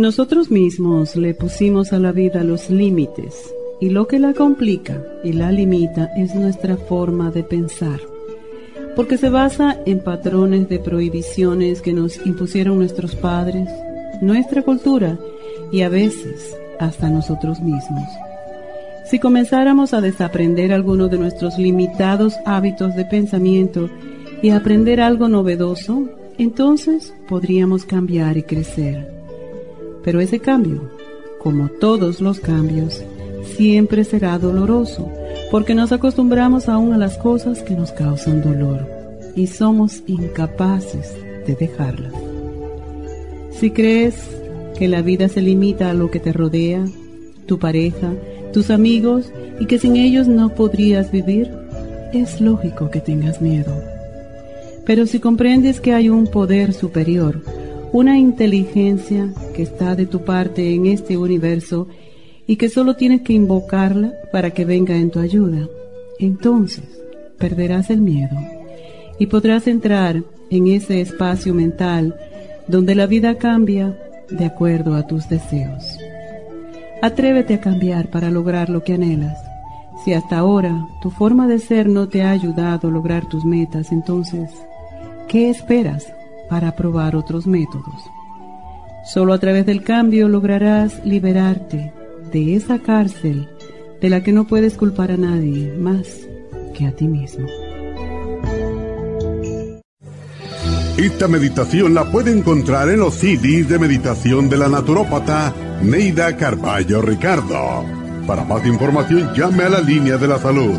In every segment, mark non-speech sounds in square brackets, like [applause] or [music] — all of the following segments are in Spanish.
Nosotros mismos le pusimos a la vida los límites y lo que la complica y la limita es nuestra forma de pensar, porque se basa en patrones de prohibiciones que nos impusieron nuestros padres, nuestra cultura y a veces hasta nosotros mismos. Si comenzáramos a desaprender algunos de nuestros limitados hábitos de pensamiento y a aprender algo novedoso, entonces podríamos cambiar y crecer. Pero ese cambio, como todos los cambios, siempre será doloroso, porque nos acostumbramos aún a las cosas que nos causan dolor y somos incapaces de dejarlas. Si crees que la vida se limita a lo que te rodea, tu pareja, tus amigos y que sin ellos no podrías vivir, es lógico que tengas miedo. Pero si comprendes que hay un poder superior, una inteligencia que está de tu parte en este universo y que solo tienes que invocarla para que venga en tu ayuda, entonces perderás el miedo y podrás entrar en ese espacio mental donde la vida cambia de acuerdo a tus deseos. Atrévete a cambiar para lograr lo que anhelas. Si hasta ahora tu forma de ser no te ha ayudado a lograr tus metas, entonces, ¿qué esperas para probar otros métodos. Solo a través del cambio lograrás liberarte de esa cárcel de la que no puedes culpar a nadie más que a ti mismo. Esta meditación la puede encontrar en los CDs de meditación de la naturópata Neida Carballo Ricardo. Para más información llame a la línea de la salud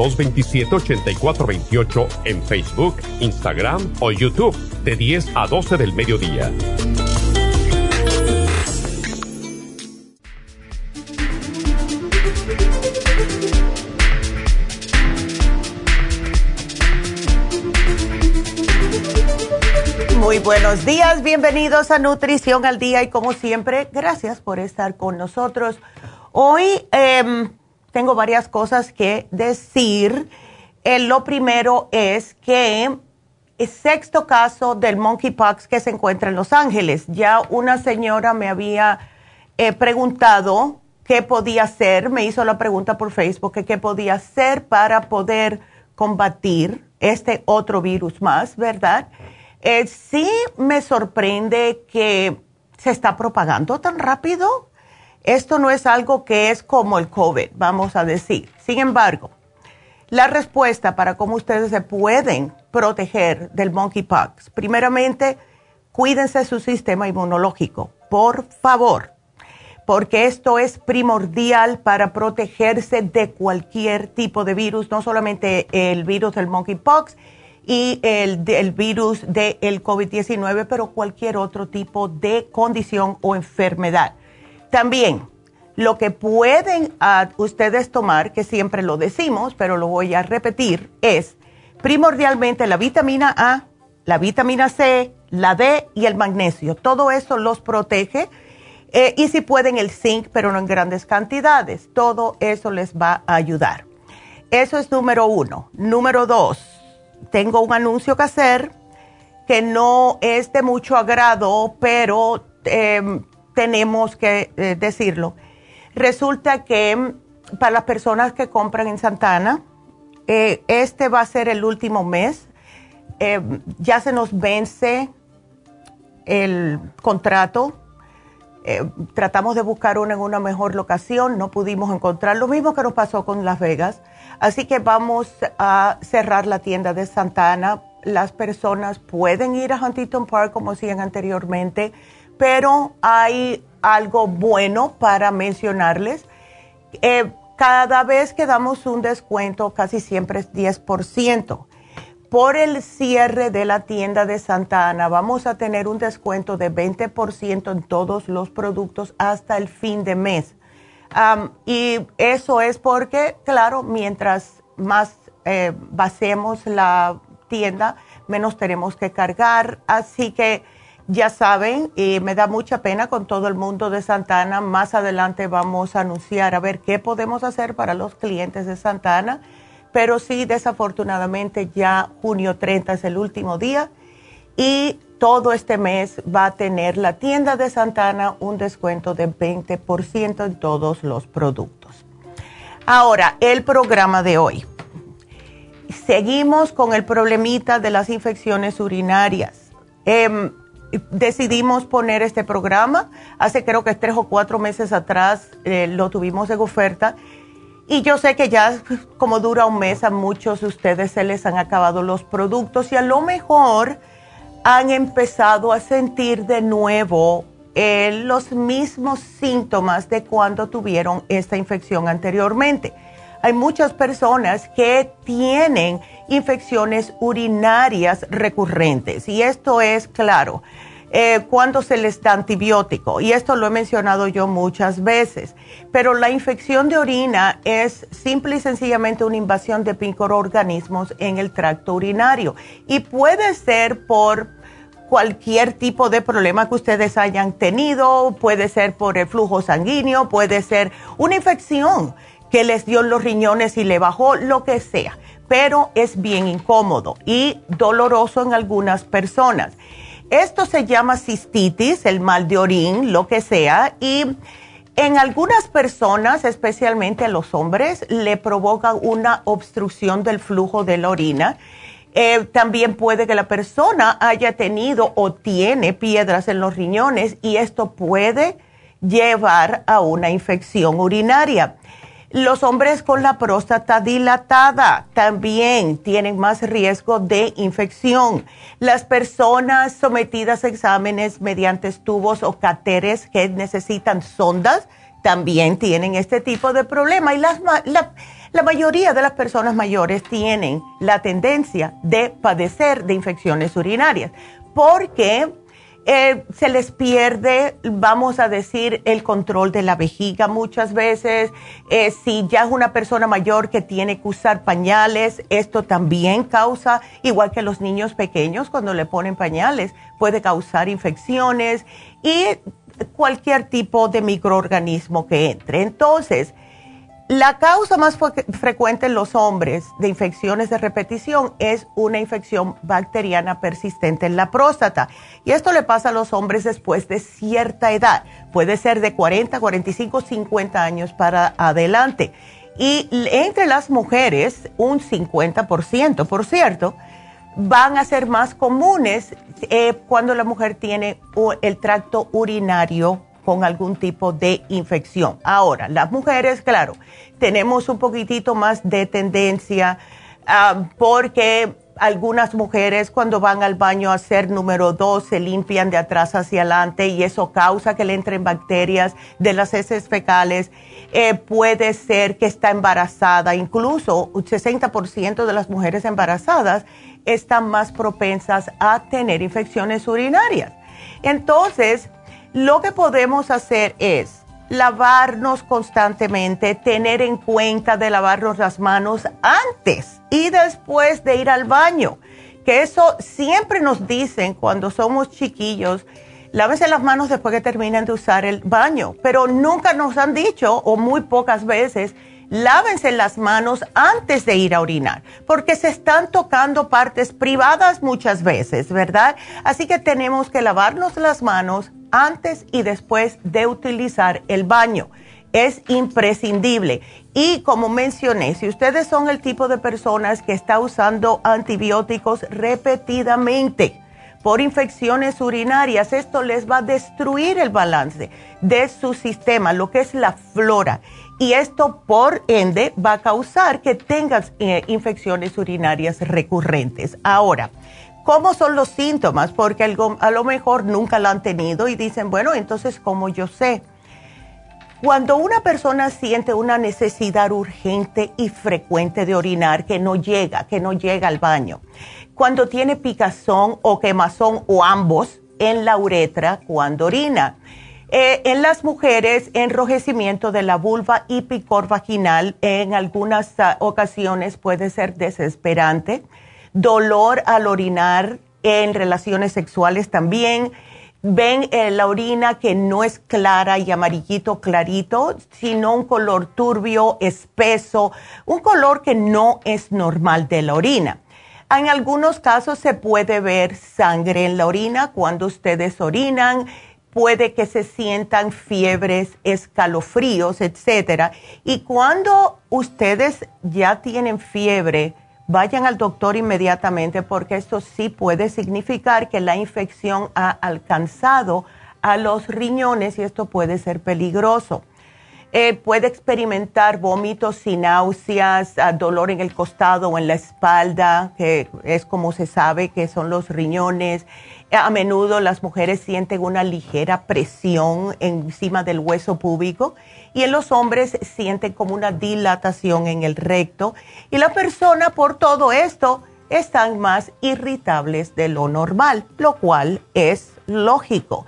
1-800-227-8428 en Facebook, Instagram o YouTube de 10 a 12 del mediodía. Muy buenos días, bienvenidos a Nutrición al Día y como siempre, gracias por estar con nosotros. Hoy em, tengo varias cosas que decir. Eh, lo primero es que el sexto caso del monkeypox que se encuentra en Los Ángeles. Ya una señora me había eh, preguntado qué podía hacer, me hizo la pregunta por Facebook, qué podía hacer para poder combatir este otro virus más, ¿verdad? Eh, sí me sorprende que se está propagando tan rápido. Esto no es algo que es como el COVID, vamos a decir. Sin embargo, la respuesta para cómo ustedes se pueden proteger del monkeypox, primeramente, cuídense su sistema inmunológico, por favor, porque esto es primordial para protegerse de cualquier tipo de virus, no solamente el virus del monkeypox, y el, el virus del COVID-19, pero cualquier otro tipo de condición o enfermedad. También lo que pueden ah, ustedes tomar, que siempre lo decimos, pero lo voy a repetir, es primordialmente la vitamina A, la vitamina C, la D y el magnesio. Todo eso los protege. Eh, y si pueden el zinc, pero no en grandes cantidades. Todo eso les va a ayudar. Eso es número uno. Número dos, tengo un anuncio que hacer que no es de mucho agrado, pero em, tenemos que eh, decirlo. Resulta que mm, para las personas que compran en Santana, eh, este va a ser el último mes. Em, ya se nos vence el contrato. Eh, tratamos de buscar una en una mejor locación, no pudimos encontrar lo mismo que nos pasó con Las Vegas. Así que vamos a cerrar la tienda de Santana. Las personas pueden ir a Huntington Park como hacían anteriormente, pero hay algo bueno para mencionarles. Eh, cada vez que damos un descuento, casi siempre es 10%. Por el cierre de la tienda de Santa Ana, vamos a tener un descuento de 20% en todos los productos hasta el fin de mes. y eso es porque, claro, mientras más eh, basemos la tienda, menos tenemos que cargar. Así que ya saben, y me da mucha pena con todo el mundo de Santana. Más adelante vamos a anunciar a ver qué podemos hacer para los clientes de Santana. Pero sí, desafortunadamente ya junio 30 es el último día y todo este mes va a tener la tienda de Santana un descuento de 20% en todos los productos. Ahora, el programa de hoy. Seguimos con el problemita de las infecciones urinarias. Eh, decidimos poner este programa. Hace creo que tres o cuatro meses atrás eh, lo tuvimos en oferta. Y yo sé que ya como dura un mes a muchos de ustedes se les han acabado los productos y a lo mejor han empezado a sentir de nuevo eh, los mismos síntomas de cuando tuvieron esta infección anteriormente. Hay muchas personas que tienen infecciones urinarias recurrentes y esto es claro. Eh, cuando se les da antibiótico, y esto lo he mencionado yo muchas veces, pero la infección de orina es simple y sencillamente una invasión de microorganismos en el tracto urinario y puede ser por cualquier tipo de problema que ustedes hayan tenido, puede ser por el flujo sanguíneo, puede ser una infección que les dio los riñones y le bajó, lo que sea, pero es bien incómodo y doloroso en algunas personas. Esto se llama cistitis, el mal de orín, lo que sea, y en algunas personas, especialmente a los hombres, le provoca una obstrucción del flujo de la orina. Eh, también puede que la persona haya tenido o tiene piedras en los riñones y esto puede llevar a una infección urinaria. Los hombres con la próstata dilatada también tienen más riesgo de infección. Las personas sometidas a exámenes mediante tubos o catéteres que necesitan sondas también tienen este tipo de problema. Y la, la mayoría de las personas mayores tienen la tendencia de padecer de infecciones urinarias porque eh, se les pierde, vamos a decir, el control de la vejiga muchas veces. Eh, si ya es una persona mayor que tiene que usar pañales, esto también causa, igual que los niños pequeños, cuando le ponen pañales, puede causar infecciones y cualquier tipo de microorganismo que entre. Entonces, la causa más frecuente en los hombres de infecciones de repetición es una infección bacteriana persistente en la próstata. Y esto le pasa a los hombres después de cierta edad. Puede ser de 40, 45, 50 años para adelante. Y entre las mujeres, un 50%, por cierto, van a ser más comunes eh, cuando la mujer tiene el tracto urinario con algún tipo de infección. Ahora, las mujeres, claro, tenemos un poquitito más de tendencia ah, porque algunas mujeres cuando van al baño a hacer número dos se limpian de atrás hacia adelante y eso causa que le entren bacterias de las heces fecales. Eh, puede ser que está embarazada, incluso un 60% de las mujeres embarazadas están más propensas a tener infecciones urinarias. Entonces, lo que podemos hacer es lavarnos constantemente, tener en cuenta de lavarnos las manos antes y después de ir al baño. Que eso siempre nos dicen cuando somos chiquillos, lávense las manos después que terminen de usar el baño, pero nunca nos han dicho, o muy pocas veces, lávense las manos antes de ir a orinar, porque se están tocando partes privadas muchas veces, ¿verdad? Así que tenemos que lavarnos las manos antes y después de utilizar el baño. Es imprescindible. Y como mencioné, si ustedes son el tipo de personas que está usando antibióticos repetidamente, por infecciones urinarias, esto les va a destruir el balance de su sistema, lo que es la flora y esto por ende va a causar que tengas eh, infecciones urinarias recurrentes. Ahora, ¿cómo son los síntomas? Porque a lo mejor nunca lo han tenido y dicen, bueno, entonces, ¿cómo yo sé? Cuando una persona siente una necesidad urgente y frecuente de orinar que no llega, que no llega al baño, cuando tiene picazón o quemazón o ambos en la uretra cuando orina, eh, en las mujeres, enrojecimiento de la vulva y picor vaginal en algunas ah, ocasiones puede ser desesperante. Dolor al orinar en relaciones sexuales también. Ven eh, la orina que no es clara y amarillito clarito, sino un color turbio, espeso, un color que no es normal de la orina. En algunos casos se puede ver sangre en la orina cuando ustedes orinan puede que se sientan fiebres, escalofríos, etcétera. Y cuando ustedes ya tienen fiebre, vayan al doctor inmediatamente porque esto sí puede significar que la infección ha alcanzado a los riñones y esto puede ser peligroso. Eh, puede experimentar vómitos y náuseas, ah, dolor en el costado o en la espalda, que es como se sabe que son los riñones. A menudo las mujeres sienten una ligera presión encima del hueso púbico y en los hombres sienten como una dilatación en el recto y la persona por todo esto están más irritables de lo normal, lo cual es lógico.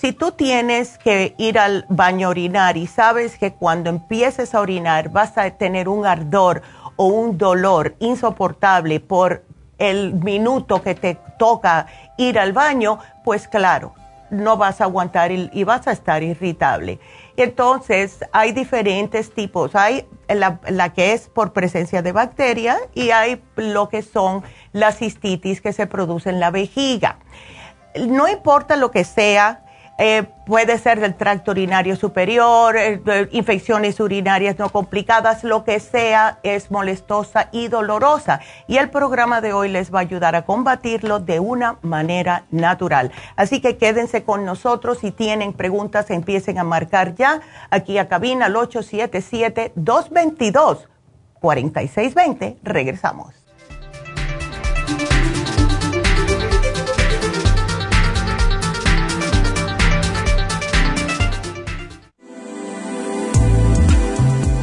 Si tú tienes que ir al baño a orinar y sabes que cuando empieces a orinar vas a tener un ardor o un dolor insoportable por el minuto que te toca ir al baño, pues claro, no vas a aguantar y, vas a estar irritable. Entonces, hay diferentes tipos. Hay la, la, que es por presencia de bacteria y hay lo que son las cistitis que se producen en la vejiga. No importa lo que sea, eh, puede ser del tracto urinario superior, eh, infecciones urinarias no complicadas, lo que sea, es molestosa y dolorosa. Y el programa de hoy les va a ayudar a combatirlo de una manera natural. Así que quédense con nosotros. Si tienen preguntas, empiecen a marcar ya aquí a cabina al 877-222-4620. Regresamos.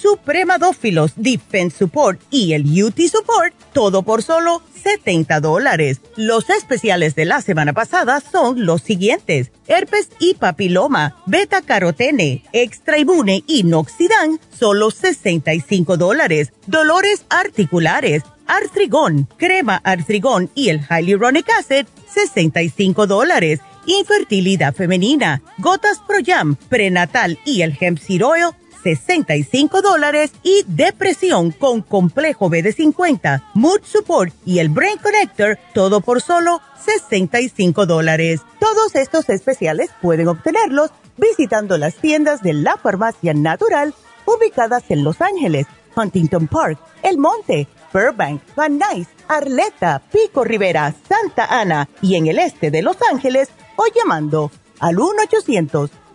Supremadófilos, Defense Support y el UT Support, todo por solo 70 dólares. Los especiales de la semana pasada son los siguientes. Herpes y papiloma, beta carotene, extra inmune y noxidan, solo 65 dólares. Dolores articulares, artrigón, crema artrigón y el hyaluronic acid, 65 dólares. Infertilidad femenina, gotas Pro Jam, prenatal y el hemp 65 dólares y depresión con complejo BD50, Mood Support y el Brain Connector, todo por solo 65 dólares. Todos estos especiales pueden obtenerlos visitando las tiendas de la farmacia natural ubicadas en Los Ángeles, Huntington Park, El Monte, Burbank, Van Nuys, Arleta, Pico Rivera, Santa Ana y en el este de Los Ángeles o llamando al 1 800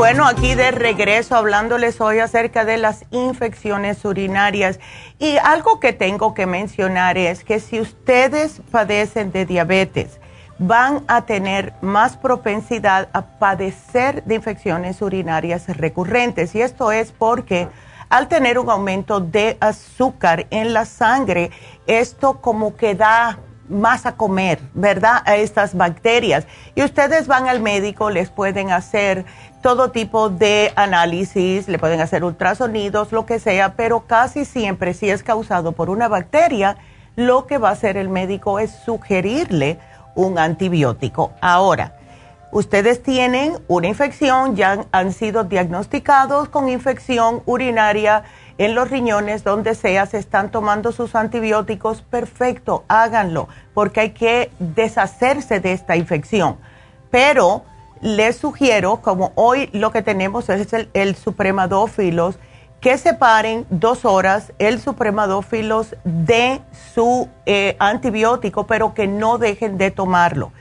Bueno, aquí de regreso hablándoles hoy acerca de las infecciones urinarias. Y algo que tengo que mencionar es que si ustedes padecen de diabetes, van a tener más propensidad a padecer de infecciones urinarias recurrentes. Y esto es porque al tener un aumento de azúcar en la sangre, esto como que da más a comer, ¿verdad? A estas bacterias. Y ustedes van al médico, les pueden hacer todo tipo de análisis, le pueden hacer ultrasonidos, lo que sea, pero casi siempre si es causado por una bacteria, lo que va a hacer el médico es sugerirle un antibiótico. Ahora, ustedes tienen una infección, ya han sido diagnosticados con infección urinaria en los riñones, donde sea, se están tomando sus antibióticos, perfecto, háganlo, porque hay que deshacerse de esta infección. Pero les sugiero, como hoy lo que tenemos es el, el supremadófilos, que separen dos horas el supremadófilos de su eh, antibiótico, pero que no dejen de tomarlo.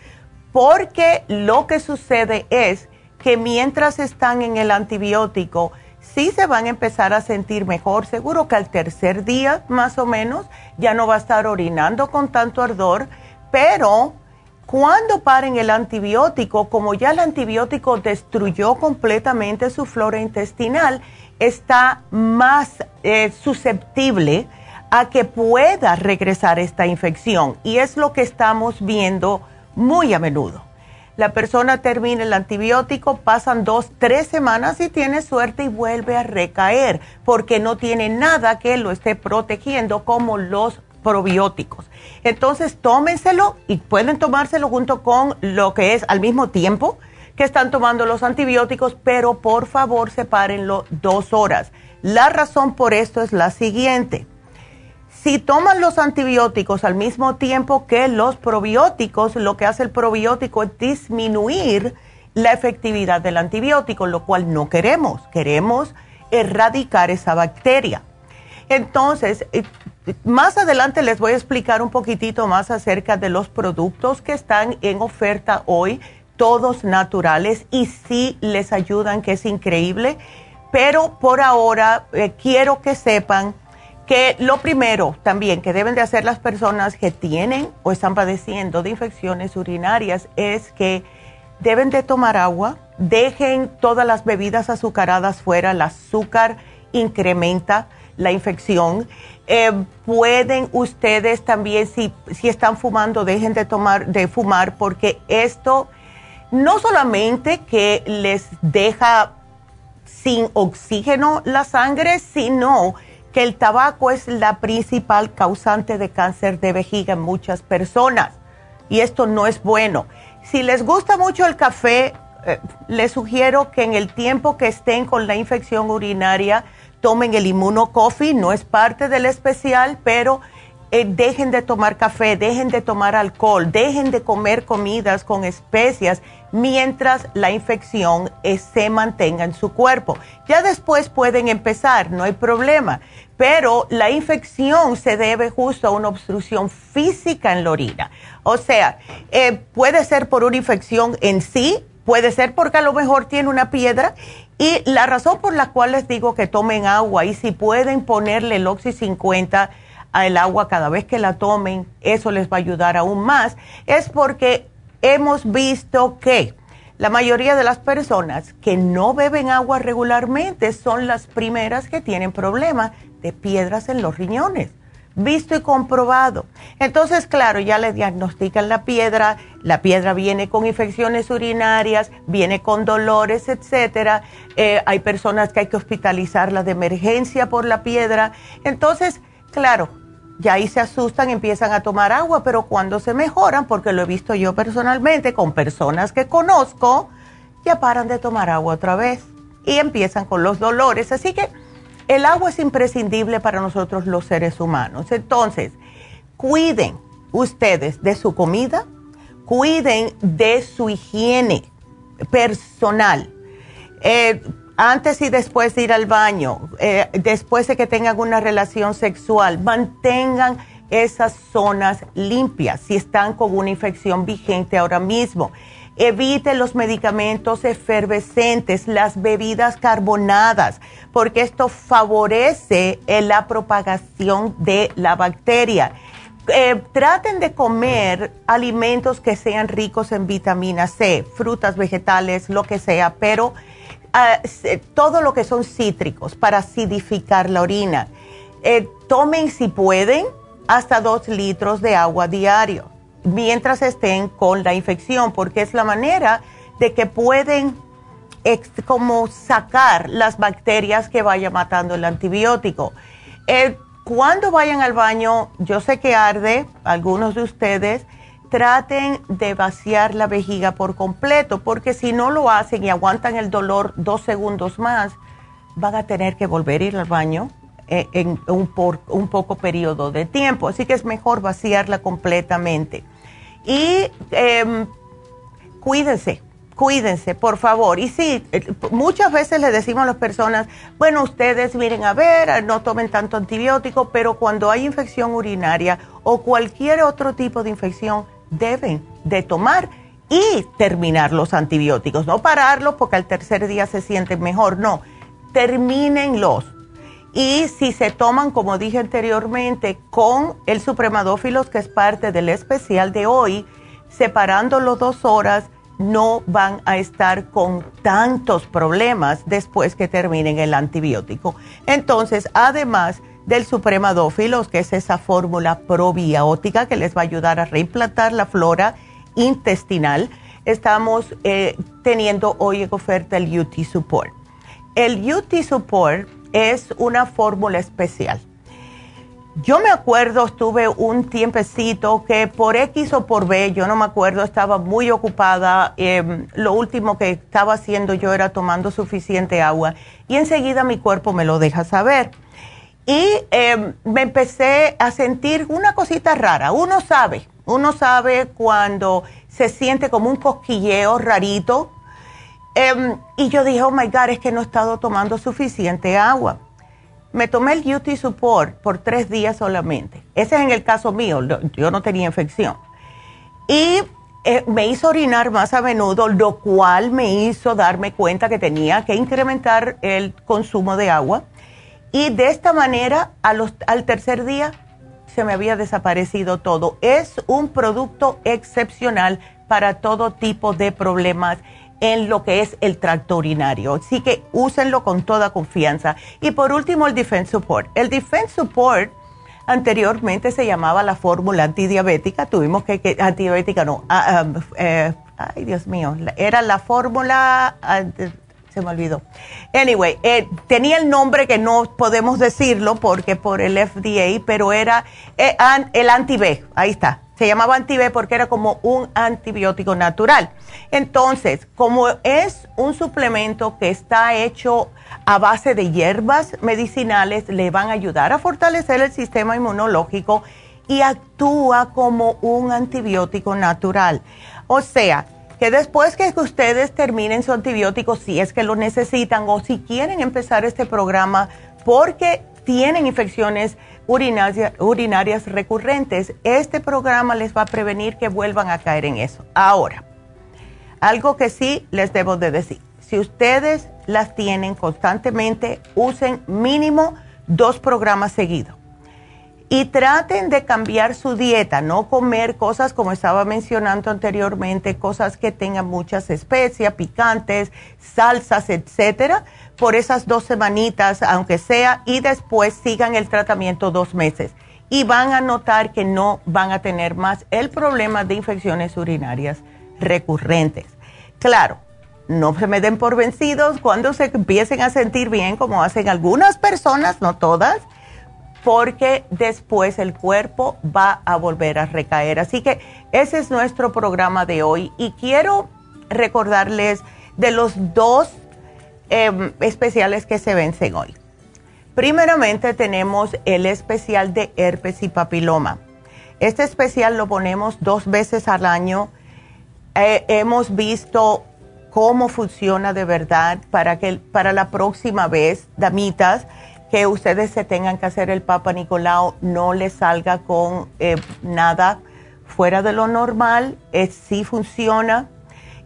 Porque lo que sucede es que mientras están en el antibiótico, sí se van a empezar a sentir mejor. Seguro que al tercer día, más o menos, ya no va a estar orinando con tanto ardor, pero cuando paren el antibiótico, como ya el antibiótico destruyó completamente su flora intestinal, está más eh, susceptible a que pueda regresar esta infección. Y es lo que estamos viendo muy a menudo la persona termina el antibiótico, pasan dos, tres semanas y tiene suerte y vuelve a recaer porque no tiene nada que lo esté protegiendo como los probióticos. Entonces, tómenselo y pueden tomárselo junto con lo que es al mismo tiempo que están tomando los antibióticos, pero por favor sepárenlo dos horas. La razón por esto es la siguiente si toman los antibióticos al mismo tiempo que los probióticos, lo que hace el probiótico es disminuir la efectividad del antibiótico, lo cual no queremos. Queremos erradicar esa bacteria. Entonces, eh, más adelante les voy a explicar un poquitito más acerca de los productos que están en oferta hoy, todos naturales y sí les ayudan, que es increíble. Pero por ahora eh, quiero que sepan que lo primero también que deben de hacer las personas que tienen o están padeciendo de infecciones urinarias es que deben de tomar agua, dejen todas las bebidas azucaradas fuera, el azúcar incrementa la infección. Eh, pueden ustedes también, si, si están fumando, dejen de tomar, de fumar, porque esto no solamente que les deja sin oxígeno la sangre, sino el tabaco es la principal causante de cáncer de vejiga en muchas personas y esto no es bueno. Si les gusta mucho el café, eh, les sugiero que en el tiempo que estén con la infección urinaria tomen el inmunocoffee, no es parte del especial, pero eh, dejen de tomar café, dejen de tomar alcohol, dejen de comer comidas con especias mientras la infección eh, se mantenga en su cuerpo. Ya después pueden empezar, no hay problema, pero la infección se debe justo a una obstrucción física en la orina. O sea, eh, puede ser por una infección en sí, puede ser porque a lo mejor tiene una piedra y la razón por la cual les digo que tomen agua y si pueden ponerle el Oxy 50 al agua cada vez que la tomen, eso les va a ayudar aún más, es porque hemos visto que la mayoría de las personas que no beben agua regularmente son las primeras que tienen problemas de piedras en los riñones. Visto y comprobado. Entonces, claro, ya le diagnostican la piedra, la piedra viene con infecciones urinarias, viene con dolores, etcétera. Eh, hay personas que hay que hospitalizarla de emergencia por la piedra. Entonces, claro, ya ahí se asustan, empiezan a tomar agua, pero cuando se mejoran, porque lo he visto yo personalmente con personas que conozco, ya paran de tomar agua otra vez y empiezan con los dolores. Así que el agua es imprescindible para nosotros los seres humanos. Entonces, cuiden ustedes de su comida, cuiden de su higiene personal. Eh, antes y después de ir al baño, eh, después de que tengan una relación sexual, mantengan esas zonas limpias si están con una infección vigente ahora mismo. Evite los medicamentos efervescentes, las bebidas carbonadas, porque esto favorece la propagación de la bacteria. Eh, traten de comer alimentos que sean ricos en vitamina C, frutas, vegetales, lo que sea, pero todo lo que son cítricos para acidificar la orina. Eh, tomen si pueden hasta dos litros de agua diario mientras estén con la infección, porque es la manera de que pueden como sacar las bacterias que vaya matando el antibiótico. Eh, cuando vayan al baño, yo sé que arde, algunos de ustedes, traten de vaciar la vejiga por completo, porque si no lo hacen y aguantan el dolor dos segundos más, van a tener que volver a ir al baño eh, en un, por, un poco periodo de tiempo. Así que es mejor vaciarla completamente. Y em, cuídense, cuídense, por favor. Y sí, eh, muchas veces le decimos a las personas, bueno, ustedes miren a ver, no tomen tanto antibiótico, pero cuando hay infección urinaria o cualquier otro tipo de infección, deben de tomar y terminar los antibióticos. No pararlos porque al tercer día se sienten mejor, no, termínenlos. Y si se toman, como dije anteriormente, con el supremadófilos, que es parte del especial de hoy, separándolo dos horas, no van a estar con tantos problemas después que terminen el antibiótico. Entonces, además, del supremadófilos, que es esa fórmula probiótica que les va a ayudar a reimplantar la flora intestinal. Estamos eh, teniendo hoy en oferta el UT Support. El UT Support es una fórmula especial. Yo me acuerdo, estuve un tiempecito que por X o por B, yo no me acuerdo, estaba muy ocupada. Em, lo último que estaba haciendo yo era tomando suficiente agua y enseguida mi cuerpo me lo deja saber y em, me empecé a sentir una cosita rara. Uno sabe, uno sabe cuando se siente como un cosquilleo rarito. Em, y yo dije, oh my God, es que no he estado tomando suficiente agua. Me tomé el UT Support por tres días solamente. Ese es en el caso mío, yo no tenía infección. Y eh, me hizo orinar más a menudo, lo cual me hizo darme cuenta que tenía que incrementar el consumo de agua y de esta manera, al tercer día, se me había desaparecido todo. Es un producto excepcional para todo tipo de problemas en lo que es el tracto urinario. Así que úsenlo con toda confianza. Y por último, el Defense Support. El Defense Support anteriormente se llamaba la fórmula antidiabética. Tuvimos que, antidiabética no, ah, ah, eh, ay Dios mío, era la fórmula se me olvidó. Anyway, eh, tenía el nombre que no podemos decirlo porque por el FDA, pero era eh, el anti-B, ahí está. Se llamaba anti-B porque era como un antibiótico natural. Entonces, como es un suplemento que está hecho a base de hierbas medicinales, le van a ayudar a fortalecer el sistema inmunológico y actúa como un antibiótico natural. O sea, que después que ustedes terminen su antibiótico, si es que lo necesitan o si quieren empezar este programa porque tienen infecciones urinarias, recurrentes, este programa les va a prevenir que vuelvan a caer en eso. Ahora, algo que sí les debo de decir, si ustedes las tienen constantemente, usen mínimo dos programas seguidos y traten de cambiar su dieta, no comer cosas como estaba mencionando anteriormente, cosas que tengan muchas especias, picantes, salsas, etcétera, por esas dos semanitas, aunque sea, y después sigan el tratamiento dos meses. Y van a notar que no van a tener más el problema de infecciones urinarias recurrentes. Claro, no se me den por vencidos cuando se empiecen a sentir bien, como hacen algunas personas, no todas porque después el cuerpo va a volver a recaer. Así que ese es nuestro programa de hoy y quiero recordarles de los dos em, especiales que se vencen hoy. Primeramente tenemos el especial de herpes y papiloma. Este especial lo ponemos dos veces al año. Eh, hemos visto cómo funciona de verdad para que para la próxima vez, damitas, que ustedes se tengan que hacer el Papa Nicolau no les salga con eh, nada fuera de lo normal, es, sí funciona.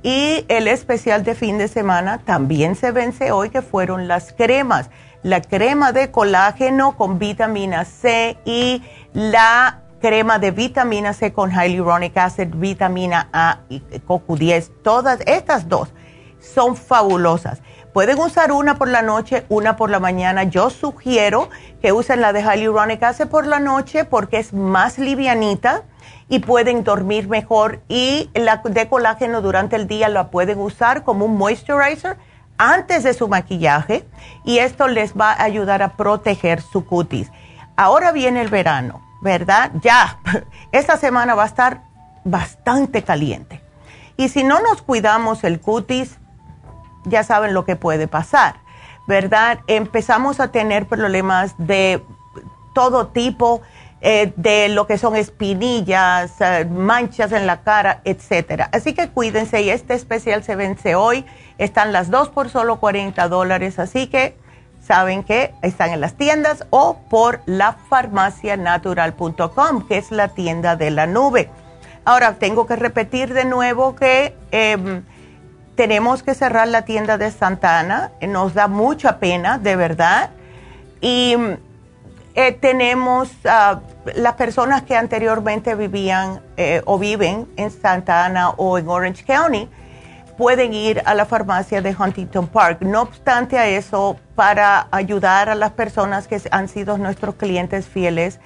Y el especial de fin de semana también se vence hoy, que fueron las cremas. La crema de colágeno con vitamina C y la crema de vitamina C con hyaluronic acid, vitamina A y CoQ10. Todas estas dos son fabulosas. Pueden usar una por la noche, una por la mañana. Yo sugiero que usen la de Hyaluronic Acid por la noche porque es más livianita y pueden dormir mejor. Y la de colágeno durante el día la pueden usar como un moisturizer antes de su maquillaje y esto les va a ayudar a proteger su cutis. Ahora viene el verano, ¿verdad? Ya, [laughs] esta semana va a estar bastante caliente. Y si no nos cuidamos el cutis, ya saben lo que puede pasar, ¿verdad? Empezamos a tener problemas de todo tipo, eh, de lo que son espinillas, eh, manchas en la cara, etcétera. Así que cuídense y este especial se vence hoy. Están las dos por solo 40 dólares, así que saben que están en las tiendas o por la farmacianatural.com, que es la tienda de la nube. Ahora, tengo que repetir de nuevo que... Em, tenemos que cerrar la tienda de Santa Ana, nos da mucha pena, de verdad. Y eh, tenemos uh, las personas que anteriormente vivían eh, o viven en Santa Ana o en Orange County, pueden ir a la farmacia de Huntington Park. No obstante a eso, para ayudar a las personas que han sido nuestros clientes fieles,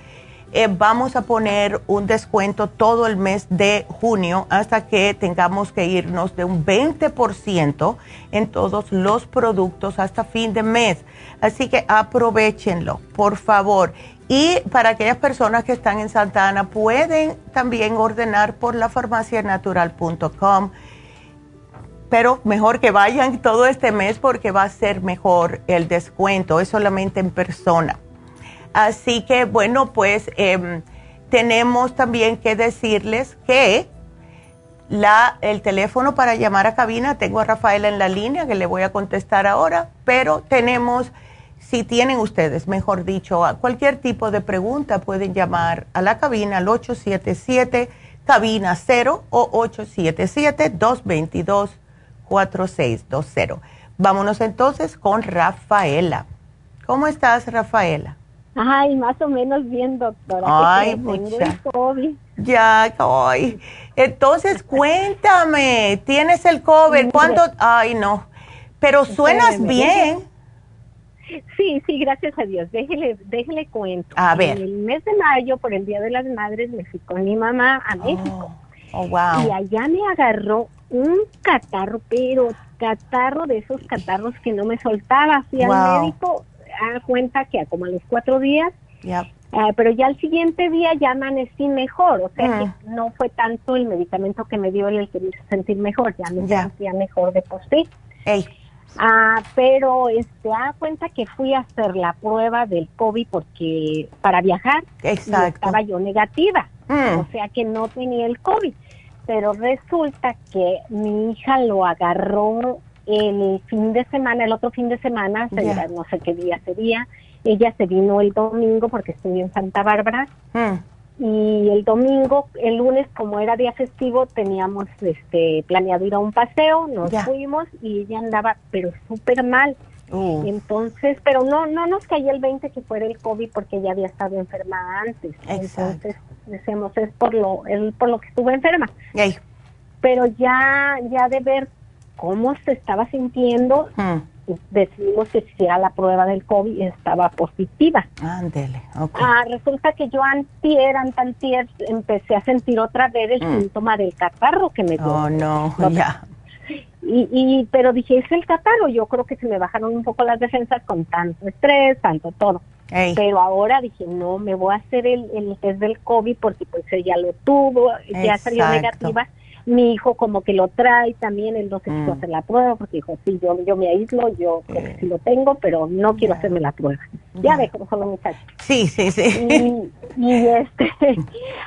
eh, vamos a poner un descuento todo el mes de junio hasta que tengamos que irnos de un 20% en todos los productos hasta fin de mes. Así que aprovechenlo, por favor. Y para aquellas personas que están en Santa Ana, pueden también ordenar por la farmacianatural.com. Pero mejor que vayan todo este mes porque va a ser mejor el descuento, es solamente en persona. Así que bueno, pues em, tenemos también que decirles que la, el teléfono para llamar a cabina, tengo a Rafaela en la línea que le voy a contestar ahora, pero tenemos, si tienen ustedes, mejor dicho, cualquier tipo de pregunta, pueden llamar a la cabina al 877 cabina 0 o 877-222-4620. Vámonos entonces con Rafaela. ¿Cómo estás, Rafaela? Ay, más o menos bien, doctora. Ay, mucha. Ya, ay. Entonces, cuéntame, ¿tienes el COVID? ¿Cuánto? Ay, no. Pero suenas bien. Sí, sí, gracias a Dios. Déjele, déjele cuento. A ver. En el mes de mayo, por el Día de las Madres, me fui con mi mamá a México. Oh, wow. Y allá me agarró un catarro, pero catarro de esos catarros que no me soltaba. Fui al médico, a cuenta que a como a los cuatro días Ah, pero ya al siguiente día ya amanecí mejor, o sea que no fue tanto el medicamento que me dio el que me hizo sentir mejor, ya me sentía mejor de por sí. Ah, pero este, da cuenta que fui a hacer la prueba del COVID porque para viajar estaba yo negativa, mm. o sea que no tenía el COVID, pero resulta que mi hija lo agarró el fin de semana, el otro fin de semana, no sé qué día sería, ella se vino el domingo porque estuve en Santa Bárbara. Mm. Y el domingo, el lunes, como era día festivo, teníamos este planeado ir a un paseo, nos fuimos y ella andaba, pero súper mal. Uh. Entonces, pero no no nos cayó el 20 que fuera el COVID porque ella había estado enferma antes. Entonces, decimos, es por lo, el, por lo que estuvo enferma. Pero ya, ya de ver cómo se estaba sintiendo, mm decidimos que si la prueba del COVID estaba positiva. Ándele, Ah, resulta que yo antier, antier, empecé a sentir otra vez el mm. síntoma del catarro que me dio. Oh, no, ya. Y, y, pero dije, es el catarro, yo creo que se me bajaron un poco las defensas con tanto estrés, tanto todo. Pero ahora dije, no, me voy a hacer el, el test del COVID porque pues ella lo tuvo, ya salió negativa mi hijo como que lo trae también, él no se quiso mm. hacer la prueba porque dijo, sí, yo, yo me aíslo, yo creo que sí lo tengo, pero no quiero hacerme la prueba. Ya ve cómo son los muchachos. Sí, sí, sí. Y, este, [laughs]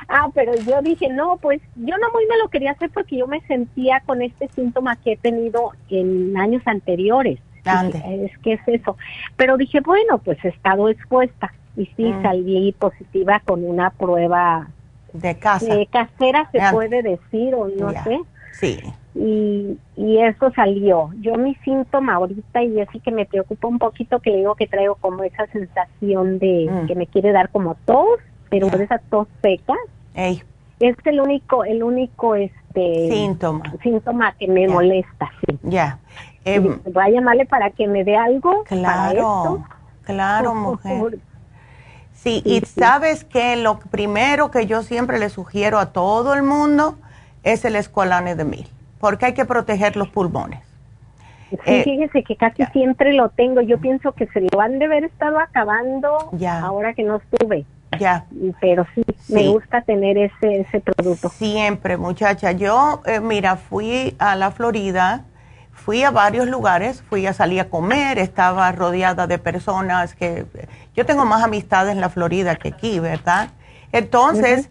ah, pero yo dije, no, pues yo no muy me lo quería hacer porque yo me sentía con este síntoma que he tenido en años anteriores. es que es eso. Pero dije, bueno, pues he estado expuesta y sí mm. salí positiva con una prueba de casa. De casera se puede decir o no sé. Sí. Y, y eso salió. Yo mi síntoma ahorita y así que me preocupa un poquito que le digo que traigo como esa sensación de mm. que me quiere dar como tos, pero yeah. esa tos seca. Es el único, el único este síntoma, síntoma que me molesta, sí. Ya. Em, voy a llamarle para que me dé algo. Claro, claro, mujer. Sí, y sabes que lo primero que yo siempre le sugiero a todo el mundo es el escualane de mil, porque hay que proteger los pulmones. Sí, eh, fíjese que casi siempre lo tengo. Yo pienso que se lo han de haber estado acabando ya. ahora que no estuve. Ya. Pero sí, me gusta tener ese, ese producto. Siempre, muchacha. Yo, eh, mira, fui a la Florida fui a varios lugares, fui a salir a comer, estaba rodeada de personas que yo tengo más amistades en la Florida que aquí, ¿verdad? Entonces,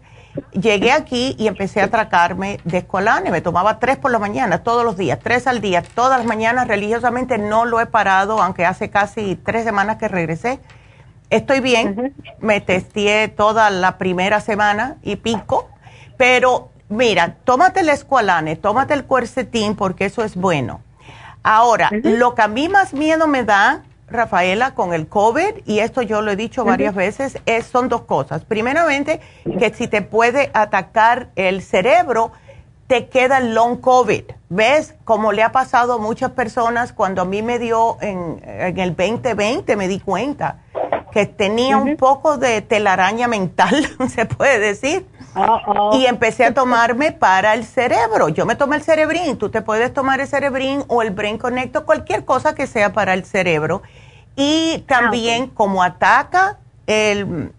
llegué aquí y empecé a atracarme de escolane, me tomaba tres por la mañana, todos los días, tres al día, todas las mañanas religiosamente, no lo he parado, aunque hace casi tres semanas que regresé. Estoy bien, me testé toda la primera semana y pico, pero mira, tómate el escualane, tómate el cuercetín porque eso es bueno Ahora, lo que a mí más miedo me da, Rafaela, con el COVID, y esto yo lo he dicho varias veces, es, son dos cosas. Primeramente, que si te puede atacar el cerebro, te queda el long COVID. ¿Ves? Como le ha pasado a muchas personas cuando a mí me dio en, el 2020, me di cuenta que tenía un poco de telaraña mental, [laughs] se puede decir. Y empecé a tomarme para el cerebro. Yo me tomé el cerebrín. Tú te puedes tomar el cerebrín o el Brain Connecto, cualquier cosa que sea para el cerebro. Y también ah, como ataca el,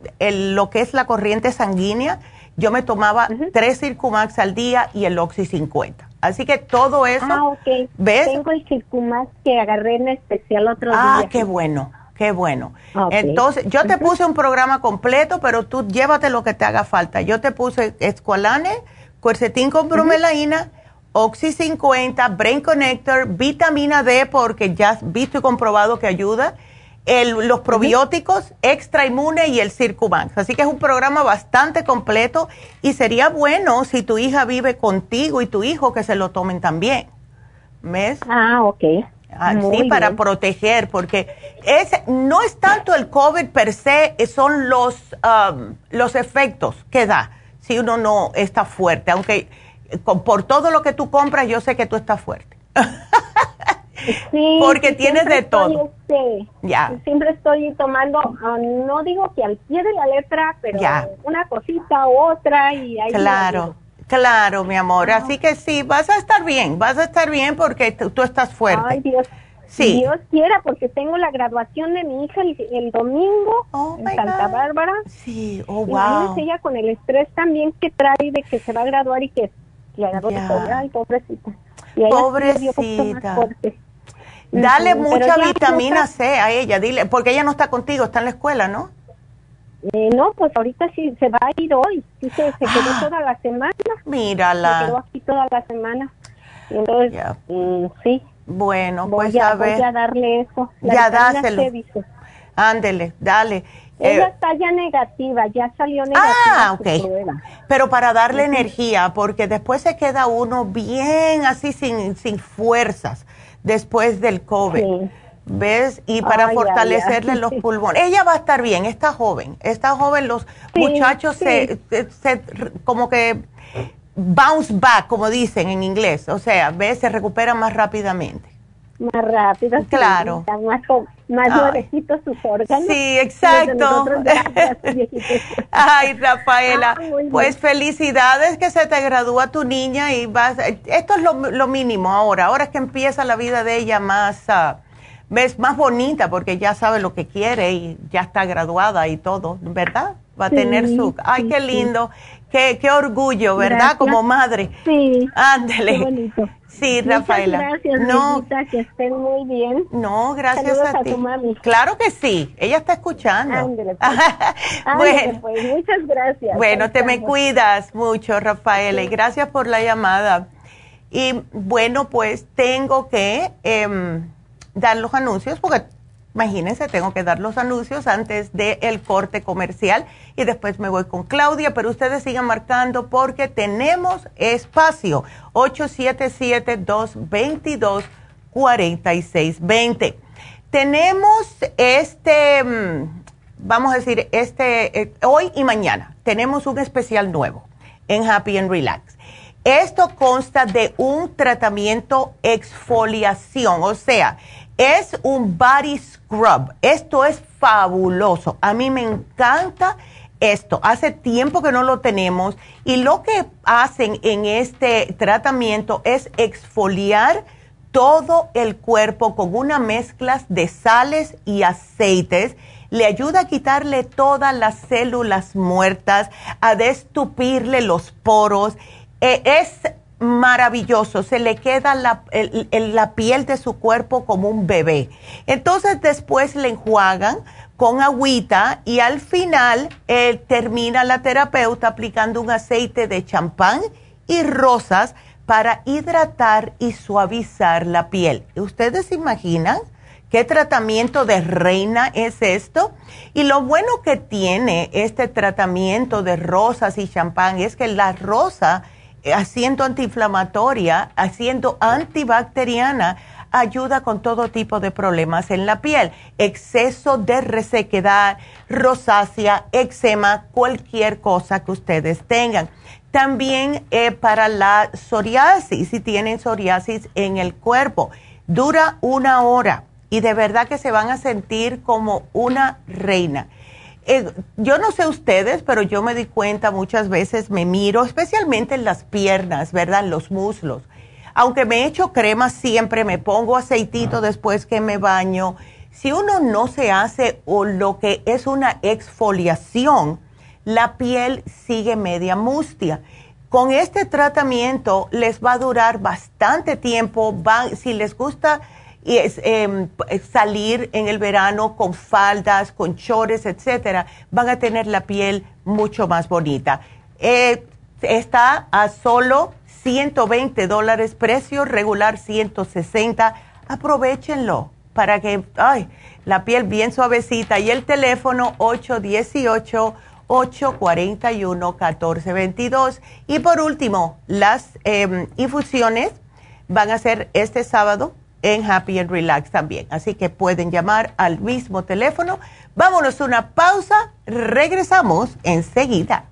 lo que es la corriente sanguínea, yo me tomaba tres Circumax al día y el Oxy 50. Así que todo eso, ah, ¿ves? Tengo el Circumax que agarré en especial otro ah, día. Ah, qué bueno. Qué bueno. Entonces, yo te puse un programa completo, pero tú llévate lo que te haga falta. Yo te puse Esqualane, Cuercetín con bromelaína, Oxy 50, Brain Connector, vitamina D, porque ya has visto y comprobado que ayuda, los probióticos, extra inmune y el Circumax. Así que es un programa bastante completo y sería bueno si tu hija vive contigo y tu hijo que se lo tomen también. ¿Ves? Ah, ok. Así para proteger, porque es, no es tanto el COVID per se, son los, um, los efectos que da si uno no está fuerte. Aunque por todo lo que tú compras, yo sé que tú estás fuerte. Sí, [laughs] porque tienes de todo. Este, ya. Siempre estoy tomando, ah, no digo que al pie de la letra, pero una cosita u otra y ahí. Claro. Claro, mi amor. Así que sí, vas a estar bien, vas a estar bien porque tú estás fuerte. Ay, Dios. Sí. Dios quiera, porque tengo la graduación de mi hija el, domingo oh en Santa Bárbara. Sí, oh, wow. ella con el estrés también que trae de que se va a graduar y que le agarró de pobrecita. pobrecita. Dale mucha vitamina C a ella, dile, porque ella no está contigo, está en la escuela, ¿no? Eh, no, pues ahorita sí se va a ir hoy. Sí, se, quedó ah. toda la semana. Mírala. Se quedó aquí toda la semana. Entonces, mm, sí. Bueno, pues a, ver. Voy a darle eso. ya dáselo. Ándele, dale. Ella eh, está ya negativa, ya salió negativa. Ah, ok. Pero para darle energía, porque después se queda uno bien así sin, sin fuerzas después del COVID. ¿Ves? Y para fortalecerle los [laughs] pulmones. Ella va a estar bien, está joven, está joven. Los muchachos Se, se, como que bounce back, como dicen en inglés. O sea, ¿ves? Se recuperan más rápidamente. Más rápido. Claro. más, más nuevecitos sus órganos. Sí, exacto. [laughs] Ay, Rafaela, ah, pues felicidades que se te gradúa tu niña y vas, esto es lo, lo mínimo ahora, ahora es que empieza la vida de ella más, uh, más bonita porque ya sabe lo que quiere y ya está graduada y todo, ¿verdad? Va a tener su, ay, qué lindo, qué, qué orgullo, ¿verdad? Como madre. Sí. Ándele. Sí, Rafaela. gracias, no, que estén muy bien. No, gracias a, ti. Claro que sí, ella está escuchando. Ándale, [laughs] pues. bueno, pues, muchas gracias. Bueno, te me cuidas mucho, Rafaela, y gracias por la llamada. Y bueno, pues tengo que em, dar los anuncios porque Imagínense, tengo que dar los anuncios antes del corte comercial y después me voy con Claudia, pero ustedes sigan marcando porque tenemos espacio 877-222-4620. Tenemos este, mm, vamos a decir, este, eh, hoy y mañana tenemos un especial nuevo en Happy and Relax. Esto consta de un tratamiento exfoliación, o sea, es un body scrub. Esto es fabuloso. A mí me encanta esto. Hace tiempo que no lo tenemos y lo que hacen en este tratamiento es exfoliar todo el cuerpo con una mezcla de sales y aceites. Le ayuda a quitarle todas las células muertas, a destupirle los poros. Eh, es maravilloso, se le queda la, la, piel de su cuerpo como un bebé. Entonces después le enjuagan con agüita y al final eh, termina la terapeuta aplicando un aceite de champán y rosas para hidratar y suavizar la piel. ¿Ustedes imaginan qué tratamiento de reina es esto? Y lo bueno que tiene este tratamiento de rosas y champán es que la rosa haciendo antiinflamatoria, haciendo antibacteriana, ayuda con todo tipo de problemas en la piel, exceso de resequedad, rosácea, eczema, cualquier cosa que ustedes tengan. También eh, para la psoriasis, si tienen psoriasis en el cuerpo, dura una hora y de verdad que se van a sentir como una reina. Eh, yo no sé ustedes, pero yo me di cuenta muchas veces, me miro, especialmente en las piernas, ¿verdad? En los muslos. Aunque me echo crema siempre, me pongo aceitito después que me baño. Si uno no se hace o lo que es una exfoliación, la piel sigue media mustia. Con este tratamiento les va a durar bastante tiempo. si les gusta y es, em, salir en el verano con faldas, con chores, etcétera, van a tener la piel mucho más bonita. Eh, está a solo 120 dólares, precio regular 160. Aprovechenlo para que, ay, la piel bien suavecita. Y el teléfono 818-841-1422. Y por último, las em, infusiones van a ser este sábado en Happy and Relax también. Así que pueden llamar al mismo teléfono. Vámonos a una pausa, regresamos enseguida.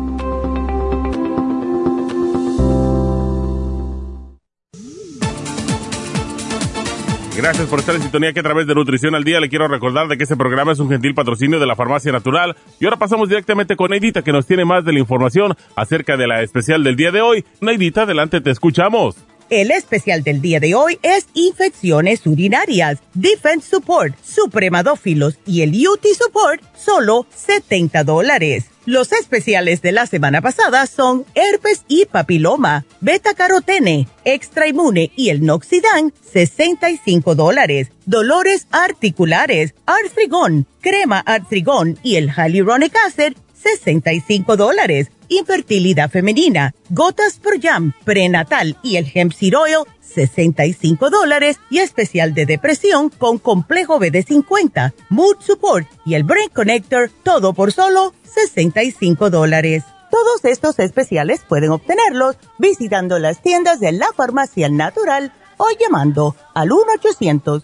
Gracias por estar en sintonía que a través de Nutrición al Día le quiero recordar de que este programa es un gentil patrocinio de la Farmacia Natural. Y ahora pasamos directamente con Neidita que nos tiene más de la información acerca de la especial del día de hoy. Neidita, adelante, te escuchamos. El especial del día de hoy es infecciones urinarias, Defense Support, Supremadófilos y el UT Support, solo 70 dólares. Los especiales de la semana pasada son herpes y papiloma, beta carotene, extra inmune y el noxidan, 65 dólares. Dolores articulares, artrigón, crema artrigón y el hyaluronic acid, 65 dólares. Infertilidad femenina, gotas por jam, prenatal y el hemp seed oil, 65 dólares. Y especial de depresión con complejo BD50, mood support y el brain connector, todo por solo 65 dólares. Todos estos especiales pueden obtenerlos visitando las tiendas de la farmacia natural o llamando al 1 800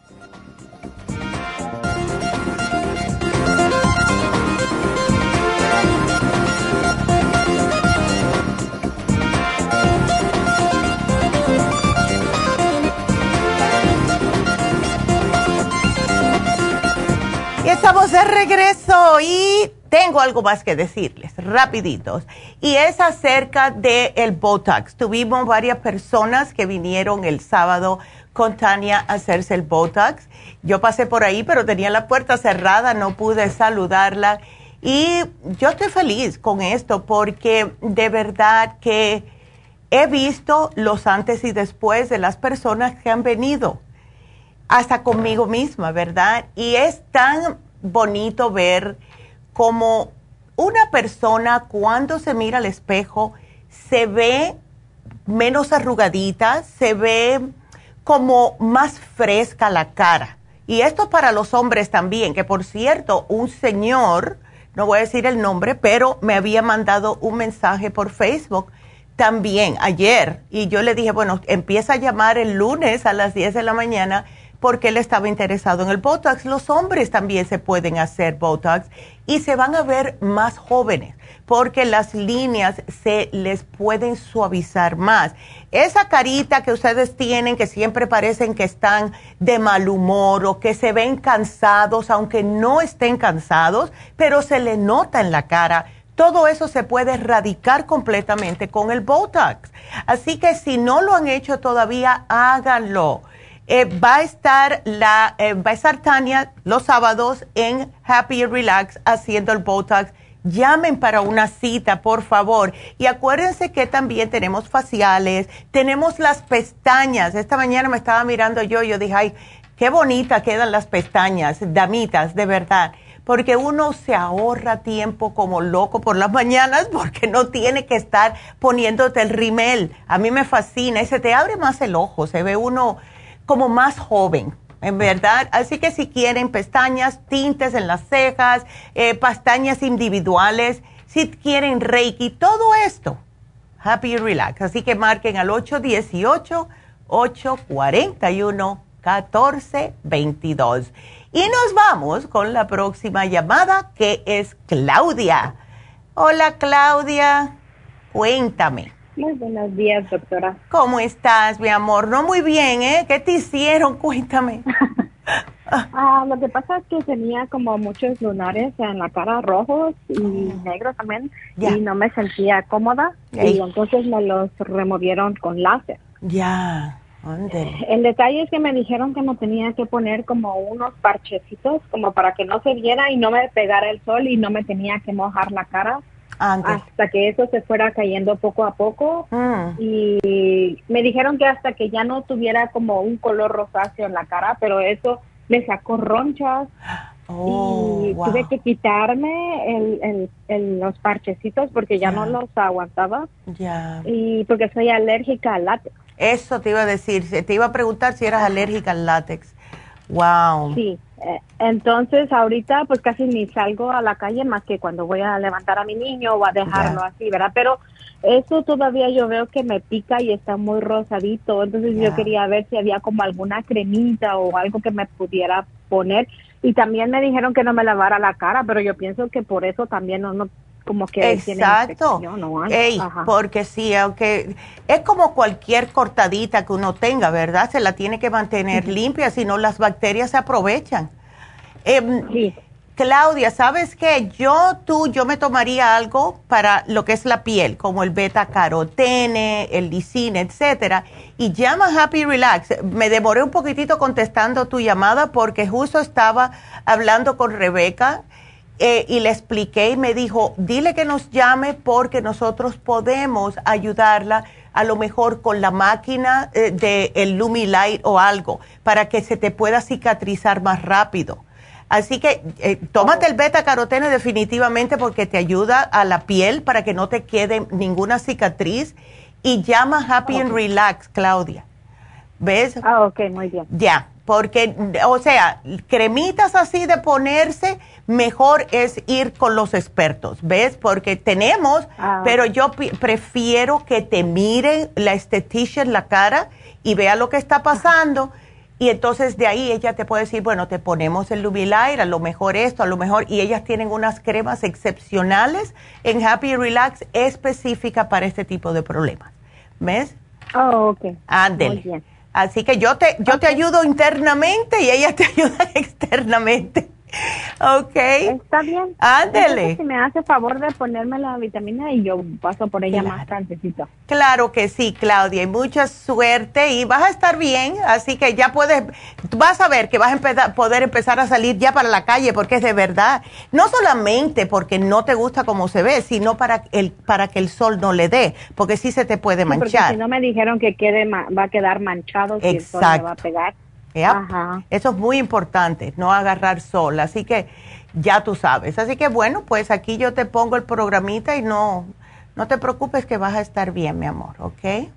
Estamos de regreso y tengo algo más que decirles, rapiditos. Y es acerca del el Botox. Tuvimos varias personas que vinieron el sábado con Tania a hacerse el Botox. Yo pasé por ahí, pero tenía la puerta cerrada, no pude saludarla. Y yo estoy feliz con esto porque de verdad que he visto los antes y después de las personas que han venido hasta conmigo misma, ¿verdad? Y es tan bonito ver cómo una persona cuando se mira al espejo se ve menos arrugadita, se ve como más fresca la cara. Y esto para los hombres también, que por cierto, un señor, no voy a decir el nombre, pero me había mandado un mensaje por Facebook también ayer. Y yo le dije, bueno, empieza a llamar el lunes a las 10 de la mañana porque él estaba interesado en el Botox. Los hombres también se pueden hacer Botox y se van a ver más jóvenes porque las líneas se les pueden suavizar más. Esa carita que ustedes tienen que siempre parecen que están de mal humor o que se ven cansados, aunque no estén cansados, pero se le nota en la cara. Todo eso se puede erradicar completamente con el Botox. Así que si no lo han hecho todavía, háganlo eh, va a estar la, eh, va a estar Tania los sábados en Happy Relax haciendo el Botox. Llamen para una cita, por favor. Y acuérdense que también tenemos faciales, tenemos las pestañas. Esta mañana me estaba mirando yo y yo dije, ay, qué bonita quedan las pestañas, damitas, de verdad. Porque uno se ahorra tiempo como loco por las mañanas porque no tiene que estar poniéndote el rimel. A mí me fascina y se te abre más el ojo, se ve uno como más joven, en verdad. Así que si quieren pestañas, tintes en las cejas, eh, pestañas individuales, si quieren Reiki, todo esto, Happy Relax. Así que marquen al 818-841-1422. Y nos vamos con la próxima llamada que es Claudia. Hola Claudia, cuéntame. Muy buenos días, doctora. ¿Cómo estás, mi amor? No muy bien, ¿eh? ¿Qué te hicieron? Cuéntame. [laughs] [laughs] ah, lo que pasa es que tenía como muchos lunares en la cara rojos y oh. negros también y no me sentía cómoda y entonces me los removieron con láser. Ya. El detalle es que me dijeron que me tenía que poner como unos parchecitos como para que no se viera y no me pegara el sol y no me tenía que mojar la cara hasta que eso se fuera cayendo poco a poco mm. y me dijeron que hasta que ya no tuviera como un color rosáceo en la cara, pero eso me sacó ronchas oh, y tuve que quitarme el, los parchecitos porque ya no los aguantaba y porque soy alérgica al látex. Eso te iba a decir, te iba a preguntar si eras alérgica al látex. Wow. Sí, entonces ahorita pues casi ni salgo a la calle más que cuando voy a levantar a mi niño o a dejarlo así, ¿verdad? Pero eso todavía yo veo que me pica y está muy rosadito, entonces yo quería ver si había como alguna cremita o algo que me pudiera poner. Y también me dijeron que no me lavara la cara, pero yo pienso que por eso también no, no como que Exacto. porque sí, aunque es como cualquier cortadita que uno tenga, ¿verdad? Se la tiene que mantener limpia, si no las bacterias se aprovechan. Em, sí. Claudia, ¿sabes qué? Yo, tú, yo me tomaría algo para lo que es la piel, como el beta carotene, el lisine, etcétera, y llama Happy Relax. Me demoré un poquitito contestando tu llamada porque justo estaba hablando con Rebeca eh, y le expliqué y me dijo, dile que nos llame porque nosotros podemos ayudarla a lo mejor con la máquina eh, de el Lumilight o algo para que se te pueda cicatrizar más rápido. Así que eh, tómate el beta carotene definitivamente porque te ayuda a la piel para que no te quede ninguna cicatriz y llama Happy and Relax, Claudia. ¿Ves? Ah, ok, muy bien. Ya, porque, o sea, cremitas así de ponerse, mejor es ir con los expertos, ¿ves? Porque tenemos, ah. pero yo prefiero que te miren la en la cara y vea lo que está pasando. Y entonces de ahí ella te puede decir, bueno, te ponemos el Lubilair, a lo mejor esto, a lo mejor, y ellas tienen unas cremas excepcionales en Happy Relax específica para este tipo de problemas. ¿Ves? Oh, ok. Ándele. Así que yo te, yo te ayudo internamente y ellas te [laughs] ayudan externamente. Ok. Está bien. Ándele. Si me hace favor de ponerme la vitamina y yo paso por ella más tardecito. Claro que sí, Claudia, y mucha suerte y vas a estar bien, así que ya puedes, vas a ver que vas a empezar, poder empezar a salir ya para la calle porque es de verdad, no solamente porque no te gusta cómo se ve, sino para el para que el sol no le dé, porque sí se te puede manchar. porque si no me dijeron que quede va a quedar manchado si el sol me va a pegar. Eso es muy importante, no agarrar sol. Así que ya tú sabes. Así que bueno, pues aquí yo te pongo el programita y no, no te preocupes que vas a estar bien, mi amor, ¿ok?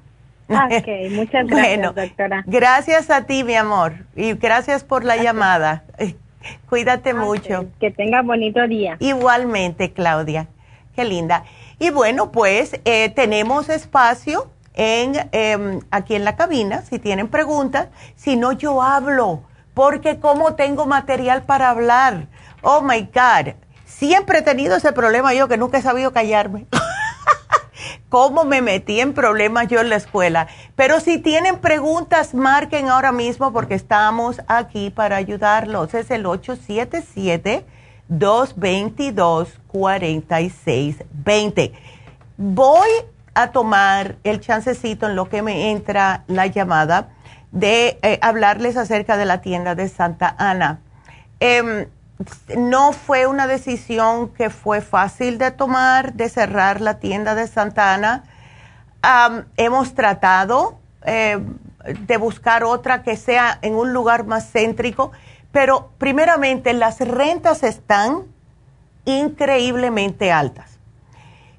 Ok, muchas [laughs] gracias, doctora. Gracias a ti, mi amor, y gracias por la llamada. [laughs] Cuídate mucho. Que tenga bonito día. Igualmente, Claudia. Qué linda. Y bueno, pues eh, tenemos espacio en, em, aquí en la cabina si tienen preguntas. Si no, yo hablo, porque como tengo material para hablar. Oh my God. Siempre he tenido ese problema yo que nunca he sabido callarme. [laughs] cómo me metí en problemas yo en la escuela. Pero si tienen preguntas, marquen ahora mismo porque estamos aquí para ayudarlos. Es el 877-222-4620. Voy a tomar el chancecito en lo que me entra la llamada de eh, hablarles acerca de la tienda de Santa Ana. Em, no fue una decisión que fue fácil de tomar, de cerrar la tienda de Santa Ana. hemos tratado em, de buscar otra que sea en un lugar más céntrico, pero primeramente las rentas están increíblemente altas.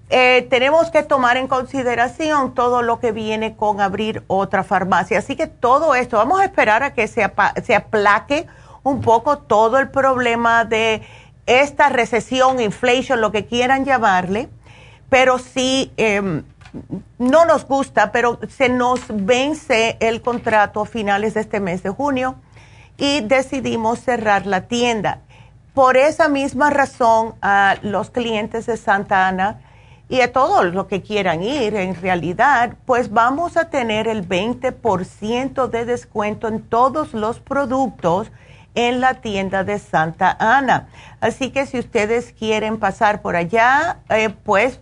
Eh, tenemos que tomar en consideración todo lo que viene con abrir otra farmacia. Así que todo esto, vamos a esperar a que se, aplaque un poco todo el problema de esta recesión, inflation, lo que quieran llamarle, pero sí, em, no nos gusta, pero se nos vence el contrato a finales de este mes de junio y decidimos cerrar la tienda. Por esa misma razón, a los clientes de Santa Ana y a todos los que quieran ir, en realidad, pues vamos a tener el 20% de descuento en todos los productos en la tienda de Santa Ana. Así que si ustedes quieren pasar por allá, eh, pues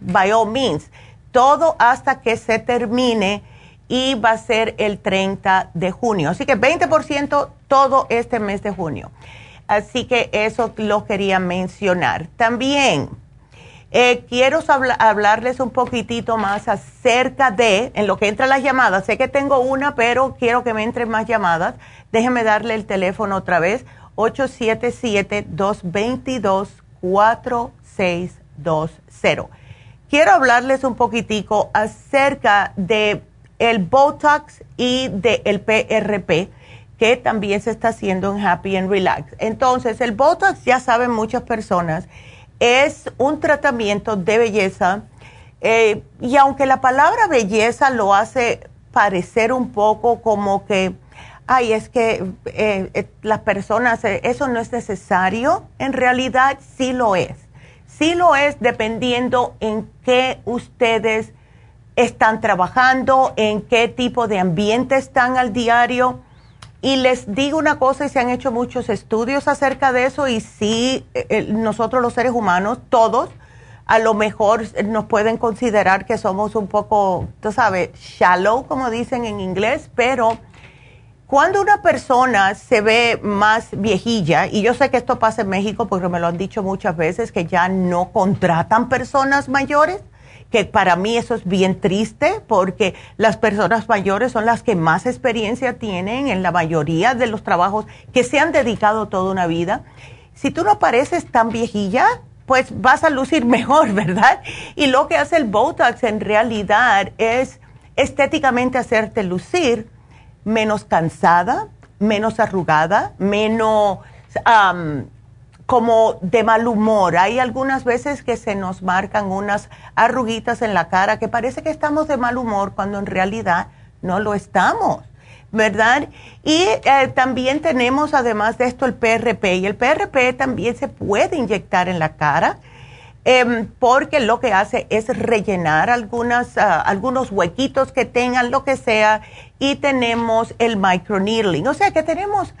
by all means, todo hasta que se termine y va a ser el 30 de junio. Así que 20% todo este mes de junio. Así que eso lo quería mencionar. También eh, quiero hablarles un poquitito más acerca de, en lo que entran las llamadas, sé que tengo una, pero quiero que me entren más llamadas. Déjenme darle el teléfono otra vez, 877-222-4620. Quiero hablarles un poquitico acerca de el Botox y del PRP que también se está haciendo en Happy and Relax. Entonces, el Botox, ya saben muchas personas, es un tratamiento de belleza eh, y aunque la palabra belleza lo hace parecer un poco como que, ay, es que eh, eh, las personas, eso no es necesario, en realidad sí lo es. Sí lo es dependiendo en qué ustedes están trabajando, en qué tipo de ambiente están al diario. Y les digo una cosa, y se han hecho muchos estudios acerca de eso, y sí, eh, eh, nosotros los seres humanos, todos, a lo mejor nos pueden considerar que somos un poco, tú sabes, shallow, como dicen en inglés, pero cuando una persona se ve más viejilla, y yo sé que esto pasa en México porque me lo han dicho muchas veces, que ya no contratan personas mayores, que para mí eso es bien triste porque las personas mayores son las que más experiencia tienen en la mayoría de los trabajos que se han dedicado toda una vida. Si tú no pareces tan viejilla, pues vas a lucir [laughs] mejor, ¿verdad? Y lo que hace el Botox en realidad es estéticamente hacerte lucir menos cansada, menos arrugada, menos como de mal humor. Hay algunas veces que se nos marcan unas arruguitas en la cara que parece que estamos de mal humor cuando en realidad no lo estamos, ¿verdad? Y eh, también tenemos además de esto el PRP y el PRP también se puede inyectar en la cara. Em, porque lo que hace es rellenar algunas, ah, algunos huequitos que tengan, lo que sea, y tenemos el microneedling. O sea que tenemos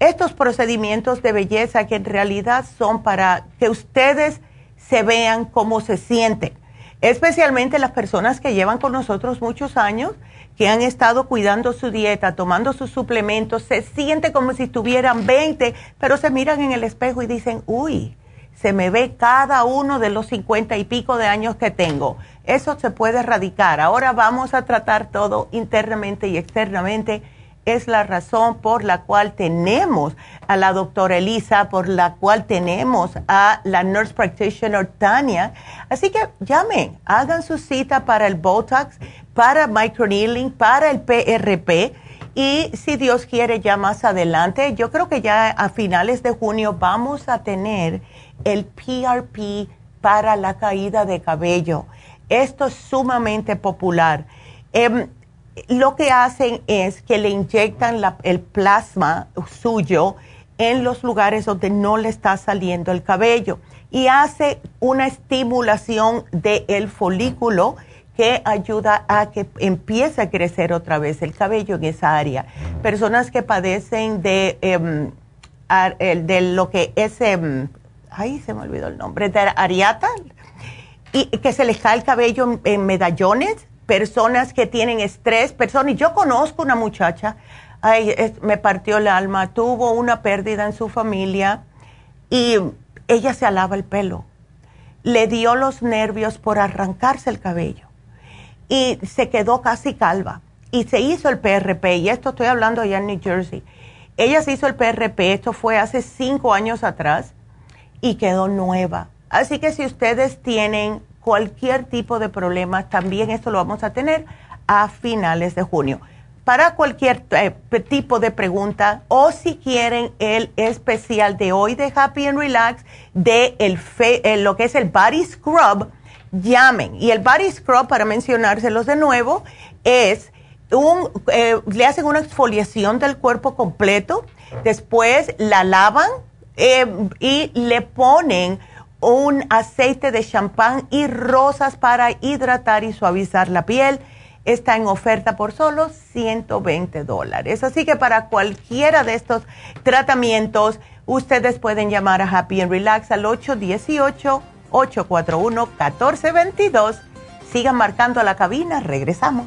estos procedimientos de belleza que en realidad son para que ustedes se vean cómo se sienten, especialmente las personas que llevan con nosotros muchos años, que han estado cuidando su dieta, tomando sus suplementos, se siente como si estuvieran 20, pero se miran en el espejo y dicen, uy, se me ve cada uno de los 50 y pico de años que tengo. Eso se puede erradicar. Ahora vamos a tratar todo internamente y externamente es la razón por la cual tenemos a la doctora Elisa, por la cual tenemos a la nurse practitioner Tania. Así que llamen, hagan su cita para el Botox, para microneedling, para el PRP. Y si Dios quiere, ya más adelante, yo creo que ya a finales de junio vamos a tener el PRP para la caída de cabello. Esto es sumamente popular. Em, lo que hacen es que le inyectan el plasma suyo en los lugares donde no le está saliendo el cabello y hace una estimulación del folículo que ayuda a que empiece a crecer otra vez el cabello en esa área. Personas que padecen de, em, de lo que es, em, ay, se me olvidó el nombre, de ariata, y que se les cae el cabello en medallones, personas que tienen estrés, personas, y yo conozco una muchacha, ay, me partió el alma, tuvo una pérdida en su familia y ella se alaba el pelo. Le dio los nervios por arrancarse el cabello y se quedó casi calva. Y se hizo el PRP, y esto estoy hablando allá en New Jersey. Ella se hizo el PRP, esto fue hace cinco años atrás, y quedó nueva. Así que si ustedes tienen cualquier tipo de problema, también esto lo vamos a tener a finales de junio. Para cualquier eh, tipo de pregunta o si quieren el especial de hoy de Happy and Relax de el eh, lo que es el Body Scrub, llamen. Y el Body Scrub, para mencionárselos de nuevo, es un, eh, le hacen una exfoliación del cuerpo completo, después la lavan eh, y le ponen un aceite de champán y rosas para hidratar y suavizar la piel. Está en oferta por solo 120 dólares. Así que para cualquiera de estos tratamientos, ustedes pueden llamar a Happy and Relax al 818-841-1422. Sigan marcando a la cabina, regresamos.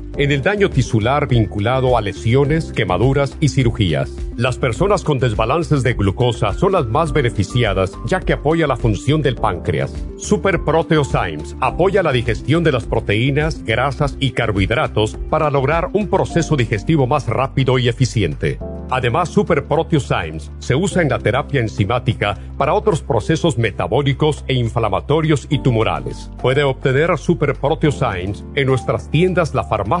en el daño tisular vinculado a lesiones, quemaduras y cirugías. Las personas con desbalances de glucosa son las más beneficiadas ya que apoya la función del páncreas. Super Proteosymes apoya la digestión de las proteínas, grasas y carbohidratos para lograr un proceso digestivo más rápido y eficiente. Además, Super Proteosymes se usa en la terapia enzimática para otros procesos metabólicos e inflamatorios y tumorales. Puede obtener Super Proteosymes en nuestras tiendas La Farmacia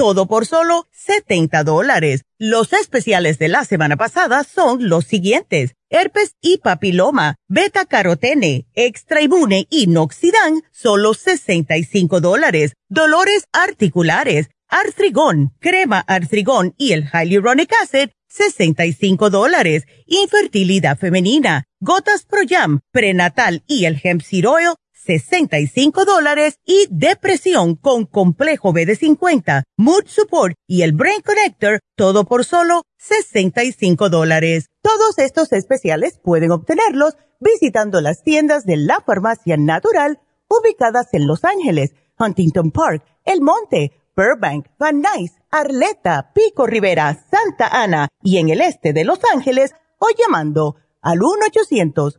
todo por solo 70 dólares. Los especiales de la semana pasada son los siguientes. Herpes y papiloma, beta carotene, extra inmune y noxidan, solo 65 dólares. Dolores articulares, artrigón, crema artrigón y el hyaluronic acid, 65 dólares. Infertilidad femenina, gotas Pro Jam, prenatal y el hemp seed oil, 65 dólares y depresión con complejo B de 50, Mood Support y el Brain Connector, todo por solo 65 dólares. Todos estos especiales pueden obtenerlos visitando las tiendas de la farmacia natural ubicadas en Los Ángeles, Huntington Park, El Monte, Burbank, Van Nuys, Arleta, Pico Rivera, Santa Ana y en el este de Los Ángeles o llamando al 1 800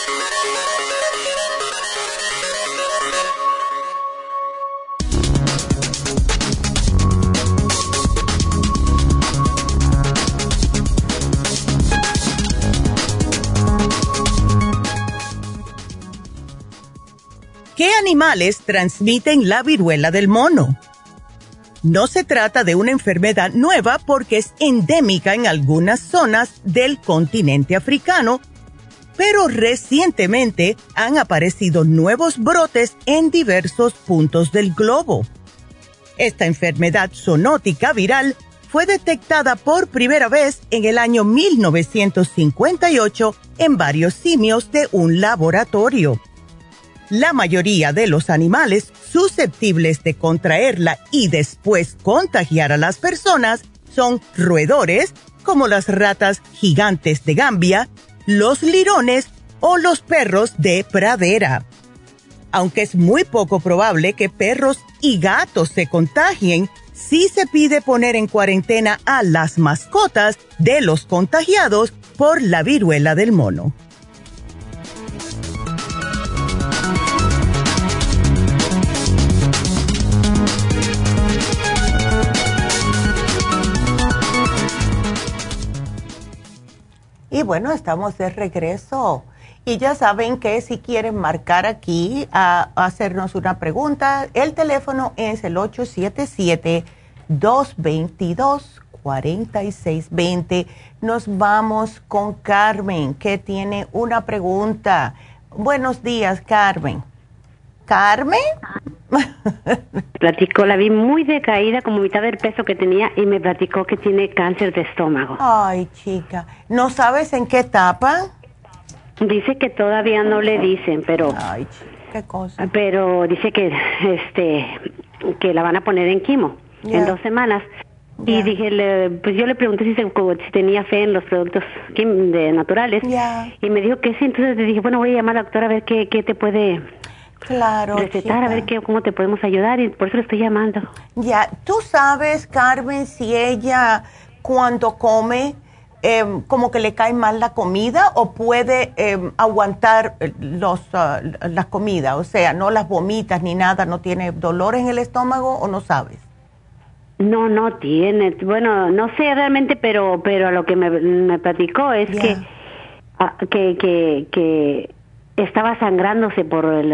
¿Qué animales transmiten la viruela del mono? No se trata de una enfermedad nueva porque es endémica en algunas zonas del continente africano, pero recientemente han aparecido nuevos brotes en diversos puntos del globo. Esta enfermedad zoonótica viral fue detectada por primera vez en el año 1958 en varios simios de un laboratorio la mayoría de los animales susceptibles de contraerla y después contagiar a las personas son roedores, como las ratas gigantes de Gambia, los lirones o los perros de pradera. Aunque es muy poco probable que perros y gatos se contagien, sí se pide poner en cuarentena a las mascotas de los contagiados por la viruela del mono. Y bueno, estamos de regreso. Y ya saben que si quieren marcar aquí a, hacernos una pregunta, el teléfono es el 877-222-4620. Nos vamos con Carmen, que tiene una pregunta. Buenos días, Carmen. Carmen. [laughs] platicó, la vi muy decaída, como mitad del peso que tenía, y me platicó que tiene cáncer de estómago. Ay, chica, ¿no sabes en qué etapa? Dice que todavía no le dicen, pero... Ay, qué cosa. Pero dice que, este, que la van a poner en quimo en dos semanas. Y dije, pues yo le pregunté si, si, tenía fe en los productos de naturales. Y me dijo que sí, entonces le dije, bueno, voy a llamar a la doctora a ver qué, qué te puede Claro. Recetar, a ver qué, cómo te podemos ayudar y por eso le estoy llamando. Ya, tú sabes, Carmen, si ella cuando come em, como que le cae mal la comida o puede em, aguantar los, uh, la comida, o sea, no las vomitas ni nada, no tiene dolor en el estómago o no sabes. No, no tiene. Bueno, no sé realmente, pero pero lo que me, me platicó es que, ah, que, que, que estaba sangrándose por el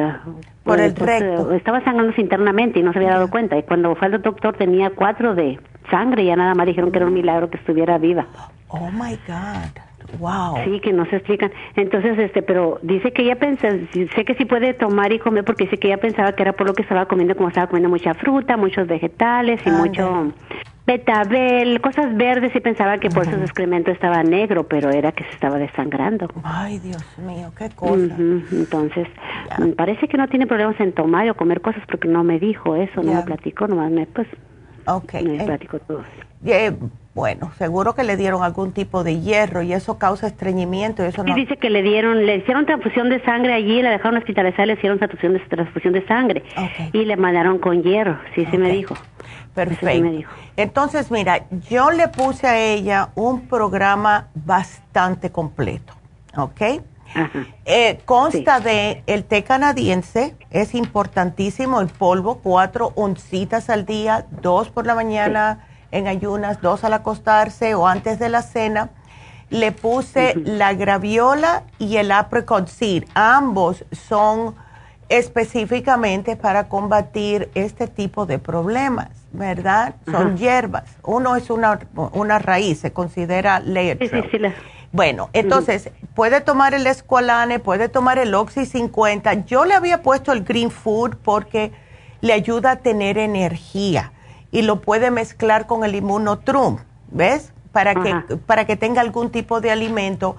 por, el recto. estaba sangrándose internamente y no se había dado cuenta. Y cuando fue al doctor tenía cuatro de sangre y ya nada más dijeron que era un milagro que estuviera viva. Oh my god. Wow. Sí que no se explican entonces este pero dice que ella pensa sé que sí puede tomar y comer porque dice que ella pensaba que era por lo que estaba comiendo como estaba comiendo mucha fruta muchos vegetales y mucho betabel, cosas verdes y pensaba que por eso su excremento estaba negro, pero era que se estaba desangrando. Ay, Dios mío, qué cosa. Entonces, parece que no tiene problemas en tomar o comer cosas porque no me dijo eso, no me platicó, nomás me, pues, okay. me eh, platicó todo. Eh, bueno, seguro que le dieron algún tipo de hierro y eso causa estreñimiento. Y eso sí, dice que le dieron, le hicieron transfusión de sangre allí, la dejaron hospitalizar, le hicieron transfusión de, transfusión de sangre y le mandaron con hierro, sí, sí me dijo. Perfecto. Entonces, mira, yo le puse a ella un programa bastante completo, ¿ok? Eh, consta de el té canadiense, es importantísimo el polvo, cuatro oncitas al día, dos por la mañana en ayunas, dos al acostarse o antes de la cena. Le puse la graviola y el apricot seed, ambos son específicamente para combatir este tipo de problemas, ¿verdad? Son hierbas. Uno es una, una raíz, se considera layer Bueno, entonces, puede tomar el escualane, puede tomar el Oxy 50. Yo le había puesto el Green Food porque le ayuda a tener energía y lo puede mezclar con el Immunotrum, ¿ves? Para que, para que tenga algún tipo de alimento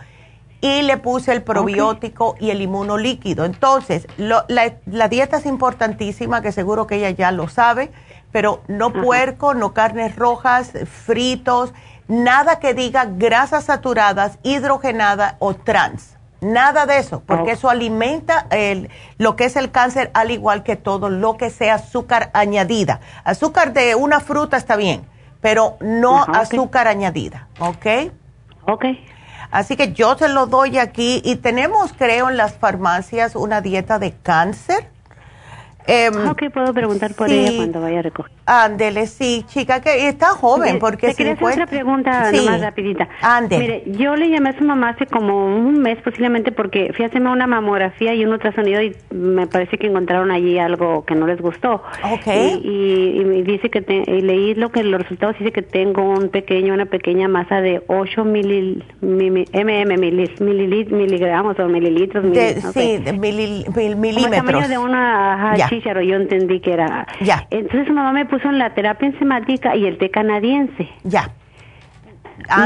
y le puse el probiótico y el inmunolíquido. Entonces, la, dieta es importantísima, que seguro que ella ya lo sabe, pero no puerco, no carnes rojas, fritos, nada que diga grasas saturadas, hidrogenada o trans. Nada de eso, porque eso alimenta el, lo que es el cáncer, al igual que todo lo que sea azúcar añadida. Azúcar de una fruta está bien, pero no azúcar añadida, ¿ok? Ok. Así que yo se lo doy aquí y tenemos, creo, en las farmacias una dieta de cáncer eh, ok, puedo preguntar por ella cuando vaya a recoger. Ándele, sí, chica, que está joven, porque Te quería hacer otra pregunta más rapidita. Ándele. Mire, yo le llamé a su mamá hace como un mes posiblemente porque fui a hacerme una mamografía y un ultrasonido y me parece que encontraron allí algo que no les gustó. Ok. Y, y, dice que y leí lo que los resultados dice que tengo un pequeño, una pequeña masa de 8 mil, mm miligramos o mililitros. Sí, de milímetros. el tamaño de una yo entendí que era. Ya. Entonces su mamá me puso en la terapia enzimática y el té canadiense. Ya.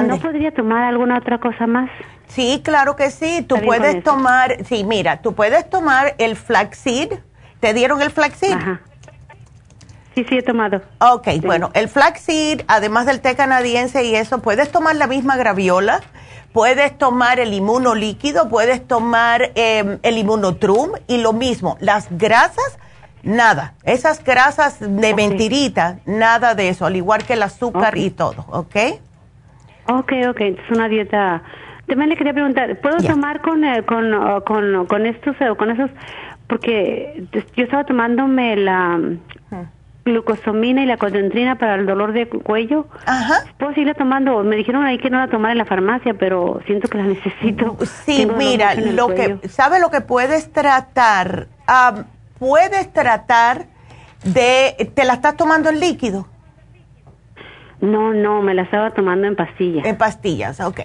¿No podría tomar alguna otra cosa más? Sí, claro que sí. Tú puedes tomar, sí, mira, tú puedes tomar el flaxseed. ¿Te dieron el flaxseed? Ajá. Sí, sí, he tomado. Ok, bueno, el flaxseed, además del té canadiense y eso, puedes tomar la misma graviola puedes tomar el inmuno líquido, puedes tomar em, el inmunotrum y lo mismo, las grasas, nada, esas grasas de mentirita, nada de eso, al igual que el azúcar y todo, ¿ok? Ok, ok, es una dieta... También le quería preguntar, ¿puedo tomar con, eh, con, con, con, estos, eh, con esos, porque yo estaba tomándome la glucosamina y la codentrina para el dolor de cuello. Ajá. ¿Puedo seguirla tomando? Me dijeron ahí que no la tomara en la farmacia, pero siento que la necesito. Sí, mira, lo que, ¿sabe lo que puedes tratar? Puedes tratar de, ¿te la estás tomando en líquido? No, no, me la estaba tomando en pastillas. En pastillas, ok.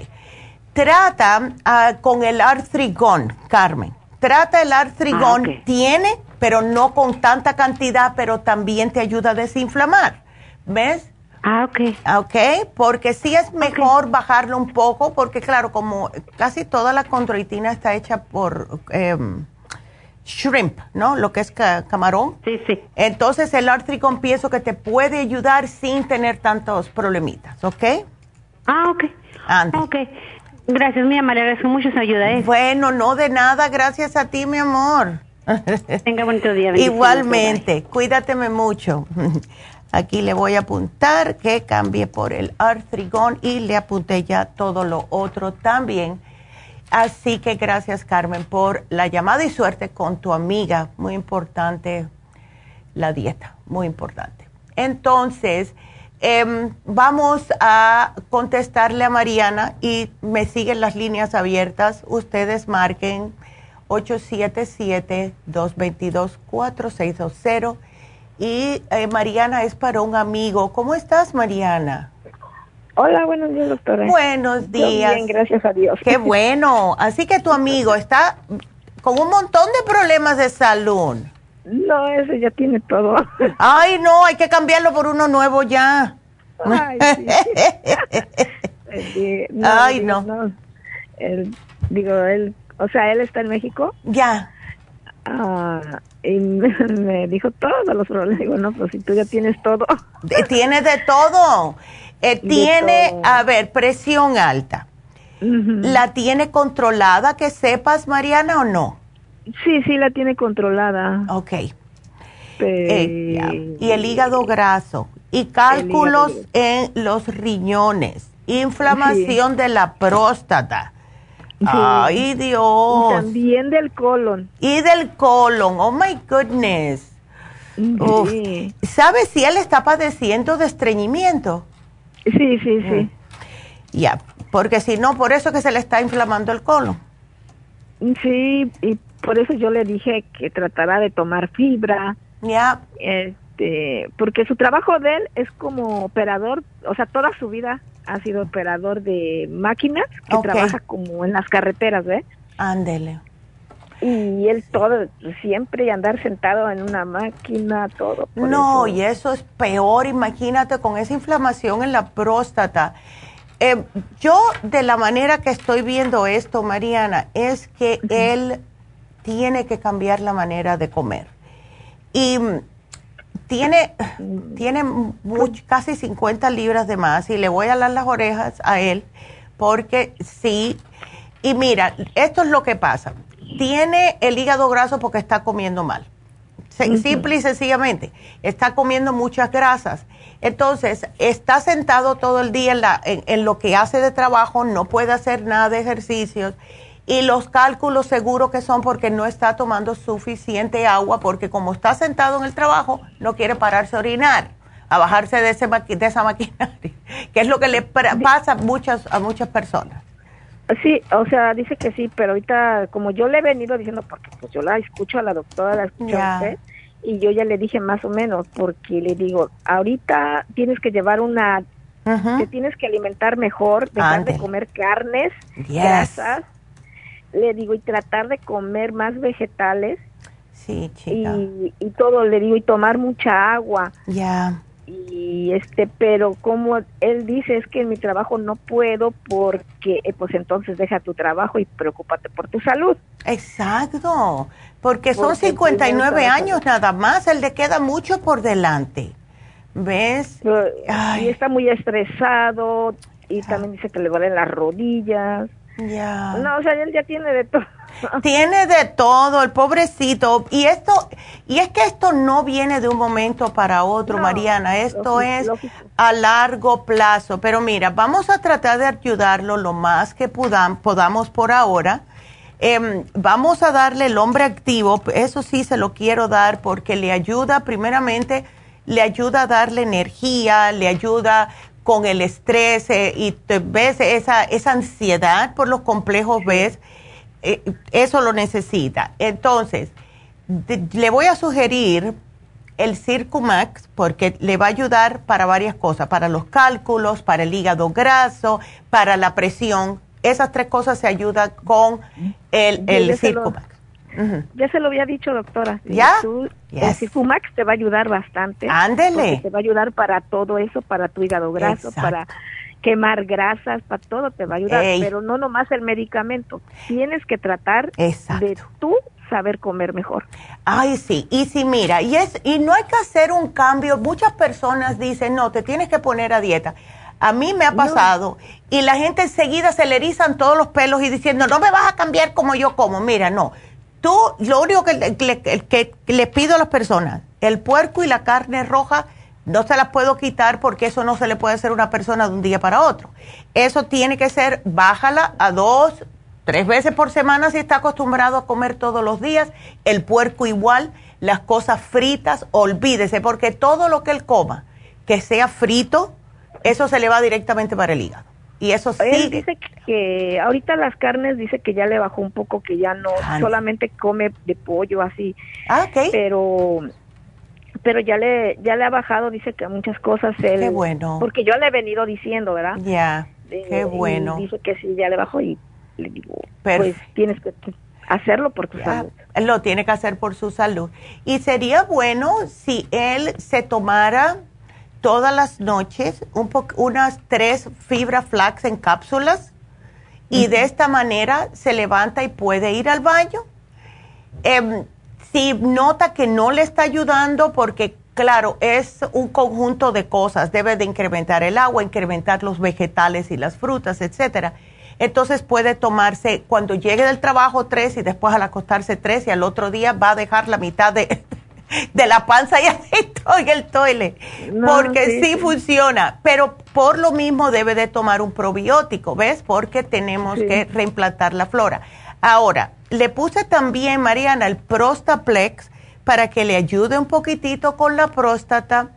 Trata ah, con el artrigón, Carmen. Trata el artrigón, ah, tiene pero no con tanta cantidad, pero también te ayuda a desinflamar. ¿Ves? Ah, ok. Ok, porque sí es mejor bajarlo un poco, porque claro, como casi toda la condroitina está hecha por em, shrimp, ¿no? Lo que es camarón. Sí, sí. Entonces el artricón pienso que te puede ayudar sin tener tantos problemitas, ¿ok? Ah, ok. Ande. Ok. Gracias, mi amor, le agradezco mucho su ayuda. ¿eh? Bueno, no de nada, gracias a ti, mi amor. Tenga bonito día. Igualmente, cuídateme mucho. [laughs] Aquí le voy a apuntar que cambie por el artrigón y le apunté ya todo lo otro también. Así que gracias Carmen por la llamada y suerte con tu amiga. Muy importante la dieta, muy importante. Entonces, em, vamos a contestarle a Mariana y me siguen las líneas abiertas. Ustedes marquen 877-222-4620. Y eh, Mariana es para un amigo. ¿Cómo estás, Mariana? Hola, buenos días, doctora. Buenos días. Bien, gracias a Dios. Qué bueno. Así que tu amigo está con un montón de problemas de salud. No, ese ya tiene todo. Ay, no, hay que cambiarlo por uno nuevo ya. Ay, sí. [laughs] no, Ay, no. no. digo, él o sea, él está en México. Ya. Ah, y [laughs] me, dijo todos los problemas. Digo, no, pues si tú ya tienes todo. Tiene de todo. Eh, tiene, a ver, presión alta. ¿La tiene controlada, que sepas, Mariana, o no? Sí, sí, la tiene controlada. Ok. Eh, y el hígado graso. Y cálculos en los riñones. Inflamación de la próstata Ay, Dios. Y también del colon. Y del colon. Oh, my goodness. Sí. ¿Sabes si él está padeciendo de estreñimiento? Sí, sí, sí. Ya, porque si no, por eso que se le está inflamando el colon. Sí, y por eso yo le dije que tratara de tomar fibra. Ya. Este, porque su trabajo de él es como operador, o sea, toda su vida ha sido operador de máquinas que trabaja como en las carreteras, ¿ves? Ándele. Y él todo, siempre andar sentado en una máquina, todo. No, y eso es peor, imagínate, con esa inflamación en la próstata. Eh, yo, de la manera que estoy viendo esto, Mariana, es que él tiene que cambiar la manera de comer. Y tiene, tiene casi 50 libras de más y le voy a dar las orejas a él porque sí. Y mira, esto es lo que pasa. Tiene el hígado graso porque está comiendo mal. Simple y sencillamente. Está comiendo muchas grasas. Entonces, está sentado todo el día en, la, en lo que hace de trabajo, no puede hacer nada de ejercicios y los cálculos seguros que son porque no está tomando suficiente agua, porque como está sentado en el trabajo, no quiere pararse a orinar, a bajarse de, ese de esa [laughs] maquinaria, que es lo que le pasa a muchas, a muchas personas. Sí, o sea, dice que sí, pero ahorita, como yo le he venido diciendo, porque pues yo la escucho a la doctora, la escucho a usted, y yo ya le dije más o menos, porque le digo, ahorita tienes que llevar una, te tienes que alimentar mejor, dejar de comer carnes, grasas, le digo, y tratar de comer más vegetales. Sí, chica. Y, y todo, le digo, y tomar mucha agua. Ya. Y este, pero como él dice, es que en mi trabajo no puedo porque, eh, pues entonces deja tu trabajo y preocúpate por tu salud. Exacto, porque son 59 años nada más, él le queda mucho por delante. ¿Ves? Y está muy estresado, y también dice que le duelen las rodillas. Ya. No, o sea, él ya tiene de todo. [laughs] Tiene de todo, el pobrecito. Y esto, y es que esto no viene de un momento para otro, Mariana. Esto es a largo plazo. Pero mira, vamos a tratar de ayudarlo lo más que podamos por ahora. Em, vamos a darle el hombre activo, eso sí se lo quiero dar porque le ayuda, primeramente, le ayuda a darle energía, le ayuda con el estrés eh, y te ves esa, esa ansiedad por los complejos, ves, eh, eso lo necesita. Entonces, le voy a sugerir el Circumax porque le va a ayudar para varias cosas, para los cálculos, para el hígado graso, para la presión. Esas tres cosas se ayudan con el, el Circumax. Ya se lo había dicho, doctora. ¿Ya? El Circumax te va a ayudar bastante. Ándele. Te va a ayudar para todo eso, para tu hígado graso, para quemar grasas, para todo te va a ayudar. Pero no nomás el medicamento. Tienes que tratar de tú saber comer mejor. Ay, sí, y sí, mira, y es y no hay que hacer un cambio. Muchas personas dicen, "No, te tienes que poner a dieta." A mí me ha pasado y la gente enseguida se le erizan todos los pelos y diciendo, "No me vas a cambiar como yo como." Mira, no Tú, lo único que, le pido a las personas, el puerco y la carne roja, no se las puedo quitar porque eso no se le puede hacer a una persona de un día para otro. Eso tiene que ser, bájala a dos, tres veces por semana si está acostumbrado a comer todos los días. El puerco igual, las cosas fritas, olvídese, porque todo lo que él coma, que sea frito, eso se le va directamente para el hígado. Y eso sí. Él dice que ahorita las carnes dice que ya le bajó un poco, que ya no solamente come de pollo así. Ah, ok. Pero pero ya le ya le ha bajado, dice que muchas cosas él, Qué bueno. Porque yo le he venido diciendo, ¿verdad? Ya. Qué bueno. dice que sí ya le bajó y le digo, pues tienes que hacerlo por tu salud. Lo tiene que hacer por su salud. Y sería bueno si él se tomara todas las noches un unas tres fibra flax en cápsulas y de esta manera se levanta y puede ir al baño. Em, si nota que no le está ayudando porque claro, es un conjunto de cosas, debe de incrementar el agua, incrementar los vegetales y las frutas, etcétera. Entonces puede tomarse cuando llegue del trabajo tres y después al acostarse tres y al otro día va a dejar la mitad de, [laughs] de la panza y [laughs] adentro en el toile, porque sí, funciona, pero por lo mismo debe de tomar un probiótico, ¿ves? Porque tenemos que reimplantar la flora. Ahora, le puse también, Mariana, el Prostaplex para que le ayude un poquitito con la próstata.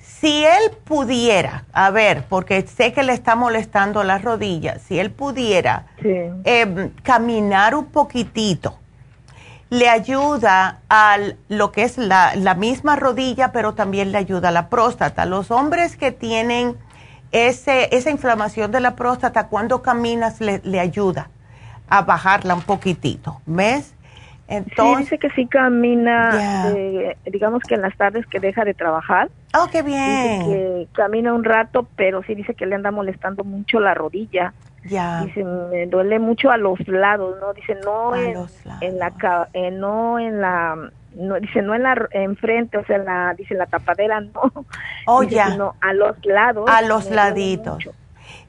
Si él pudiera, a ver, porque sé que le está molestando las rodillas, si él pudiera em, caminar un poquitito, le ayuda a lo que es la, misma rodilla, pero también le ayuda a la próstata. Los hombres que tienen ese, esa inflamación de la próstata, cuando caminas le, le ayuda a bajarla un poquitito, ¿ves? Entonces, sí, dice que sí camina, eh, digamos que en las tardes que deja de trabajar. Oh, qué bien. Dice que camina un rato, pero sí dice que le anda molestando mucho la rodilla. Ya. Dice, me duele mucho a los lados, ¿no? Dice, no en, en, la, eh, no en la, no, dice, no en la, enfrente, o sea, la, dice, la tapadera, [laughs] no. Oh, ya. No, a los lados. A los laditos.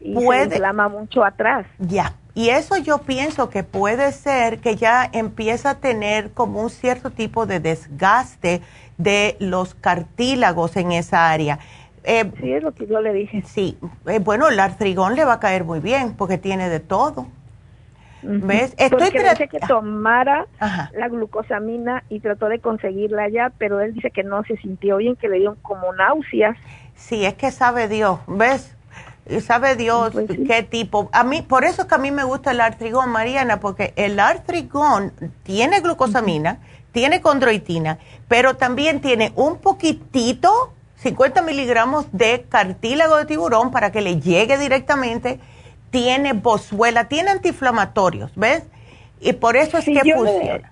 Y puede, se inflama mucho atrás. Ya. Y eso yo pienso que puede ser que ya empieza a tener como un cierto tipo de desgaste de los cartílagos en esa área. Eh, sí, es lo que yo le dije. Sí, eh, bueno, el artrigón le va a caer muy bien porque tiene de todo. ¿Ves? Estoy porque dice que tomara la glucosamina y trató de conseguirla ya, pero él dice que no se sintió bien, que le dio como náuseas. Sí, es que sabe Dios, ¿ves? Sabe Dios pues qué tipo. A mí, por eso es que a mí me gusta el artrigón, Mariana, porque el artrigón tiene glucosamina, tiene condroitina, pero también tiene un poquitito 50 miligramos de cartílago de tiburón para que le llegue directamente. Tiene bozuela, tiene antiinflamatorios, ¿ves? Y por eso es que funciona.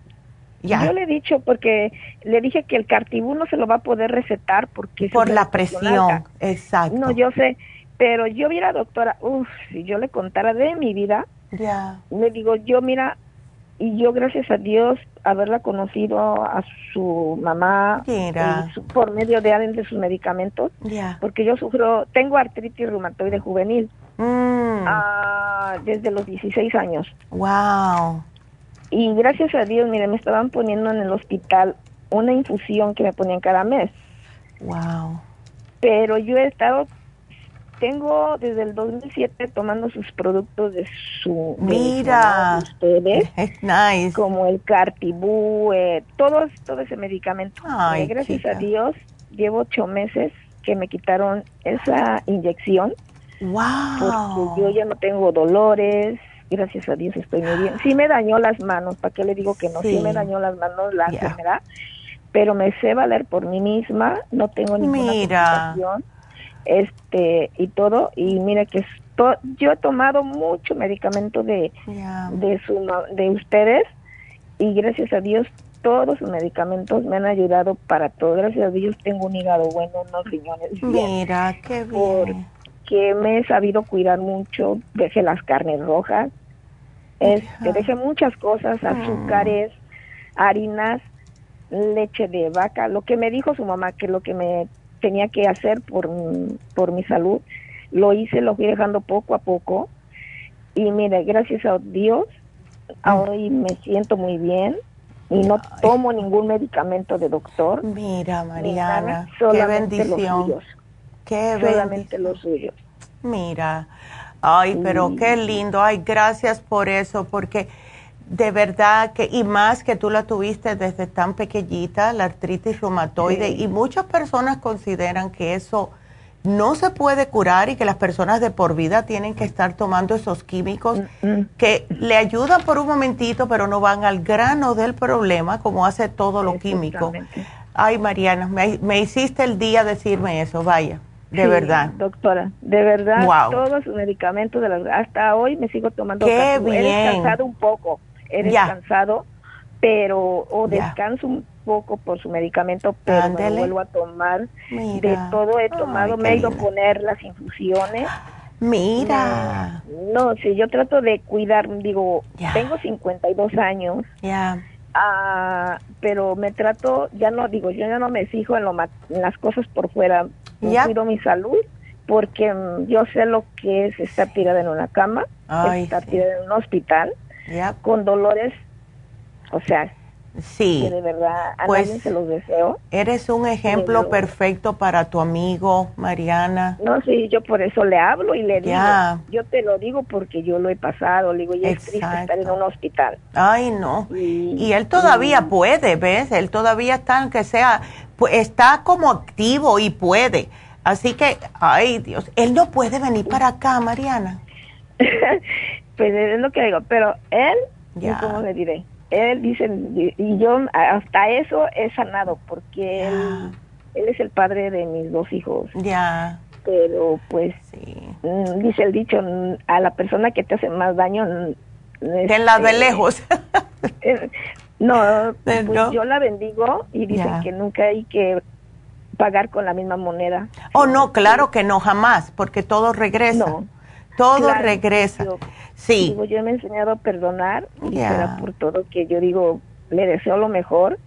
ya. Yo le he dicho, porque le dije que el cartibú no se lo va a poder recetar porque... Por la presión, exacto. No, yo sé, pero yo mira, doctora, uff, si yo le contara de mi vida, ya. le digo, yo mira, y yo gracias a Dios haberla conocido a su mamá por medio de, de sus medicamentos, porque yo sufro, tengo artritis reumatoide juvenil mm. ah, desde los 16 años. Wow. Y gracias a Dios, mire, me estaban poniendo en el hospital una infusión que me ponían cada mes. Wow. Pero yo he estado tengo desde el 2007 tomando sus productos de su mira. ustedes [laughs] nice. como el Cartibú eh, todo todo ese medicamento. Ay, gracias a Dios llevo ocho meses que me quitaron esa inyección. Wow. porque yo ya no tengo dolores. Gracias a Dios estoy muy bien. Sí me dañó las manos para qué le digo que no sí, me dañó las manos la enfermedad pero me sé valer por mí misma no tengo ninguna Mira este y todo y mira que yo he tomado mucho medicamento de de su de ustedes y gracias a Dios todos sus medicamentos me han ayudado para todo. Gracias a Dios tengo un hígado bueno unos riñones mira qué bien. Porque me he sabido cuidar mucho dejé las carnes rojas este dejé muchas cosas mm. azúcares harinas leche de vaca lo que me dijo su mamá que lo que me tenía que hacer por, por mi salud. Lo hice, lo fui dejando poco a poco. Y mire, gracias a Dios, hoy me siento muy bien y no tomo ningún medicamento de doctor. Mira, Mariana, qué bendición. qué solamente los suyos. Mira, ay, pero qué lindo. Ay, gracias por eso, porque de verdad que, y más que tú la tuviste desde tan pequeñita, la artritis reumatoide, y muchas personas consideran que eso no se puede curar y que las personas de por vida tienen que estar tomando esos químicos mm, mm. que le ayudan por un momentito, pero no van al grano del problema como hace todo lo químico. Ay, Mariana, me, hiciste el día decirme eso, vaya. De verdad. Doctora, de verdad, todos sus medicamentos, de hasta hoy me sigo tomando. Qué bien. He descansado un poco he descansado, pero o descanso un poco por su medicamento, pero me vuelvo a tomar. De todo he tomado, me he ido a poner las infusiones. Mira. No, sí, yo trato de cuidar, digo, tengo 52 años. Ya. Ah, pero me trato, ya no digo, yo ya no me fijo en, lo, en las cosas por fuera. Cuido mi salud porque mm, yo sé lo que es estar tirada en una cama, estar tirada en un hospital con dolores, o sea, sí, de verdad a pues, se los deseo. Eres un ejemplo perfecto para tu amigo, Mariana. No, sí, yo por eso le hablo y le digo, yo te lo digo porque yo lo he pasado, le digo, ya es triste estar en un hospital. Ay, no. Y, él todavía puede, ¿ves? Él todavía está, aunque sea, pues, está como activo y puede. Así que, ay Dios, él no puede venir para acá, Mariana. [laughs] Pues es lo que digo, pero él, ¿cómo le diré? Él dice, y yo hasta eso he sanado, porque él, él es el padre de mis dos hijos. Ya. Pero pues, mm, dice el dicho, a la persona que te hace más daño... Te la ve este, lejos. [laughs] Eh, no, pues yo la bendigo y dice que nunca hay que pagar con la misma moneda. Oh, no, claro que no, jamás, porque todo regresa. Todo regresa. Sí. Digo, yo me he enseñado a perdonar y será por todo que yo digo, le deseo lo mejor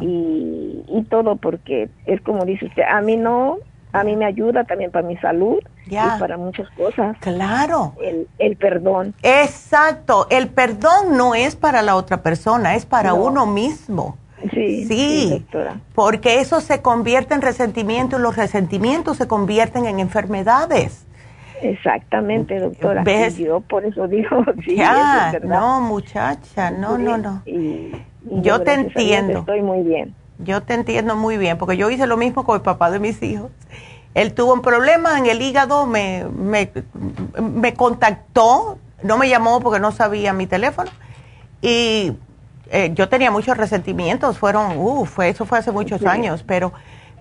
y, y todo porque es como dice usted, a mí no, a mí me ayuda también para mi salud y para muchas cosas. Claro. El, el, perdón. Exacto, el perdón no es para la otra persona, es para uno mismo. Sí, sí, doctora. porque eso se convierte en resentimiento y los resentimientos se convierten en en Exactamente, doctora. ¿Ves? Yo por eso digo, [laughs] sí, ya, no, muchacha, no, no, no. yo te entiendo. Estoy muy bien. Yo te entiendo muy bien, porque yo hice lo mismo con el papá de mis hijos. Él tuvo un problema en el hígado, me, me, me contactó, no me llamó porque no sabía mi teléfono, y eh, yo tenía muchos resentimientos, fueron, uff, eso fue hace muchos años, pero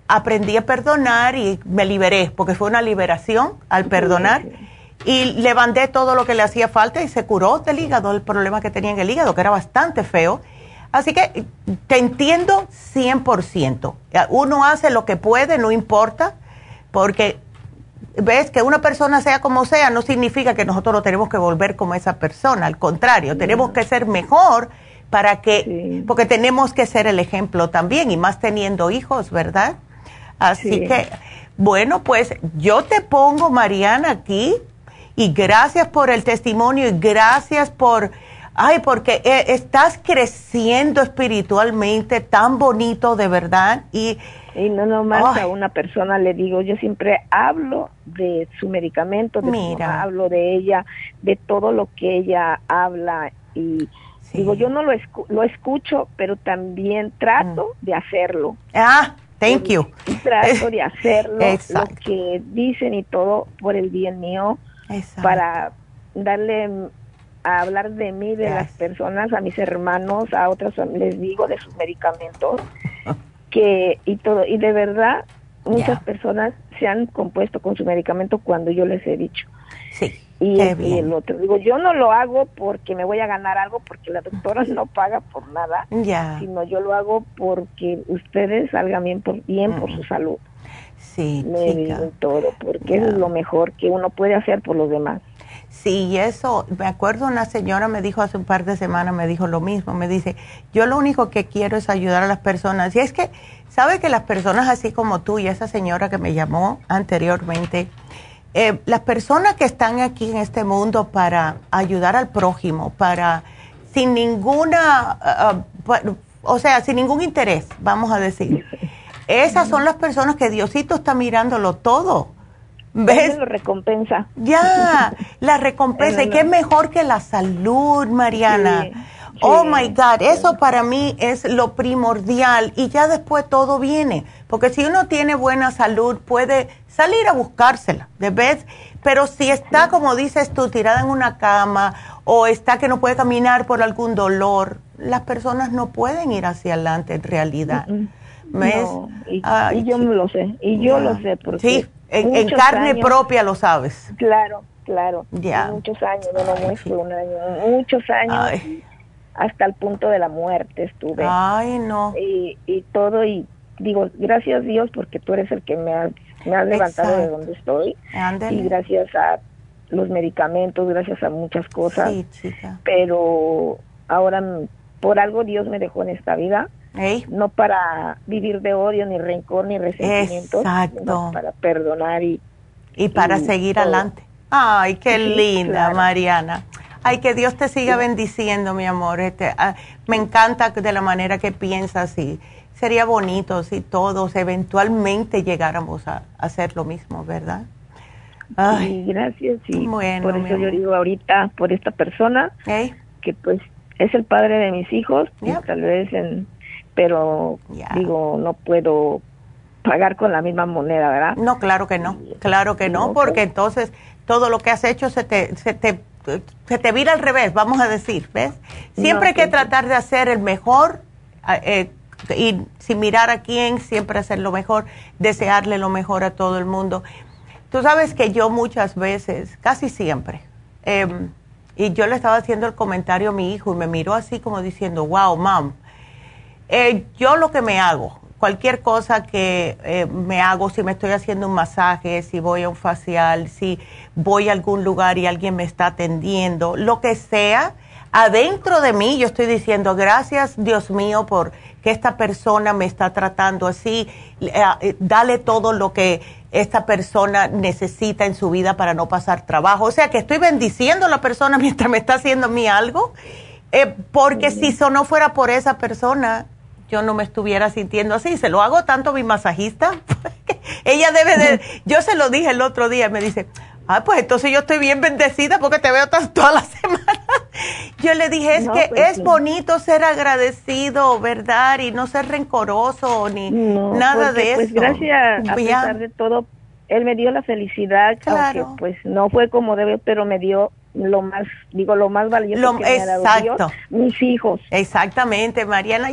aprendí a perdonar y me liberé, porque fue una liberación al perdonar. Y levanté todo lo que le hacía falta y se curó del hígado, el problema que tenía en el hígado, que era bastante feo. Así que te entiendo 100%. Uno hace lo que puede, no importa, porque ves que una persona sea como sea no significa que nosotros lo tenemos que volver como esa persona, al contrario, tenemos que ser mejor para que, porque tenemos que ser el ejemplo también y más teniendo hijos, ¿verdad? Así que, bueno, pues yo te pongo, Mariana, aquí y gracias por el testimonio y gracias por, ay, porque eh, estás creciendo espiritualmente tan bonito de verdad y y no nomás a una persona le digo, yo siempre hablo de su medicamento, de Mira. hablo de ella, de todo lo que ella habla y digo, yo no lo, lo escucho, pero también trato mm. de hacerlo. Ah, thank you. trato de hacerlo, lo que dicen y todo por el bien mío, para darle a hablar de mí, de las personas, a mis hermanos, a otros les digo de sus medicamentos que y todo y de verdad muchas personas se han compuesto con su medicamento cuando yo les he dicho. Sí. Y, el otro digo, yo no lo hago porque me voy a ganar algo porque la doctora no paga por nada, sino yo lo hago porque ustedes salgan bien por bien por su salud. Sí, me todo, porque es lo mejor que uno puede hacer por los demás. Sí, y eso, me acuerdo una señora me dijo hace un par de semanas, me dijo lo mismo, me dice, yo lo único que quiero es ayudar a las personas. Y es que, ¿sabe que las personas así como tú y esa señora que me llamó anteriormente, eh, las personas que están aquí en este mundo para ayudar al prójimo, para, sin ninguna, ah, ah, o sea, sin ningún interés, vamos a decir, esas son las personas que Diosito está mirándolo todo ¿Ves? Lo recompensa. Ya, la recompensa. [laughs] y qué mejor que la salud, Mariana. Oh my God, eso para mí es lo primordial y ya después todo viene. Porque si uno tiene buena salud, puede salir a buscársela, ¿de vez? Pero si está, como dices tú, tirada en una cama o está que no puede caminar por algún dolor, las personas no pueden ir hacia adelante en realidad. ¿Ves? y, yo lo sé, y yo lo sé, porque sí en, carne propia lo sabes. Claro, claro. Ya. Muchos años, no, no un año, muchos años. Hasta el punto de la muerte estuve. Ay, no. Y, y todo, y digo, gracias a Dios porque tú eres el que me ha, me has levantado de donde estoy. Y gracias a los medicamentos, gracias a muchas cosas. Sí, chica. Pero ahora, por algo Dios me dejó en esta vida no para vivir de odio, ni rencor, ni resentimiento, sino para perdonar y... Y para seguir adelante. Ay, qué linda, Mariana. Ay, que Dios te siga bendiciendo, mi amor. Este, ah, me encanta de la manera que piensas y sería bonito si todos eventualmente llegáramos a, hacer lo mismo, ¿verdad? Ay, gracias. Y bueno, por eso yo digo ahorita, por esta persona, que pues es el padre de mis hijos, y tal vez en pero digo, no puedo pagar con la misma moneda, ¿verdad? No, claro que no, claro que no, porque entonces todo lo que has hecho se te, se te, se te vira al revés, vamos a decir, ¿ves? Siempre hay que tratar de hacer el mejor eh, y sin mirar a quién, siempre hacer lo mejor, desearle lo mejor a todo el mundo. Tú sabes que yo muchas veces, casi siempre, em, y yo le estaba haciendo el comentario a mi hijo y me miró así como diciendo, wow, mom, eh, yo lo que me hago, cualquier cosa que eh, me hago, si me estoy haciendo un masaje, si voy a un facial, si voy a algún lugar y alguien me está atendiendo, lo que sea, adentro de mí yo estoy diciendo, gracias Dios mío por que esta persona me está tratando así, eh, dale todo lo que esta persona necesita en su vida para no pasar trabajo. O sea que estoy bendiciendo a la persona [laughs] mientras me está haciendo a mí algo, porque si eso no fuera por esa persona, yo no me estuviera sintiendo así. Se lo hago tanto a mi masajista. [laughs] Ella debe de... [laughs] Yo se lo dije el otro día me dice, ah, pues entonces yo estoy bien bendecida porque te veo toda la semana. Yo le dije, es que pues es bonito ser agradecido, ¿verdad? Y no ser rencoroso ni nada de pues, eso. Gracias, a pesar de todo, él me dio la felicidad, claro. pues no fue como debe, pero me dio lo más, digo, lo más valioso que me ha dado Dios, mis hijos. Exactamente, Mariana.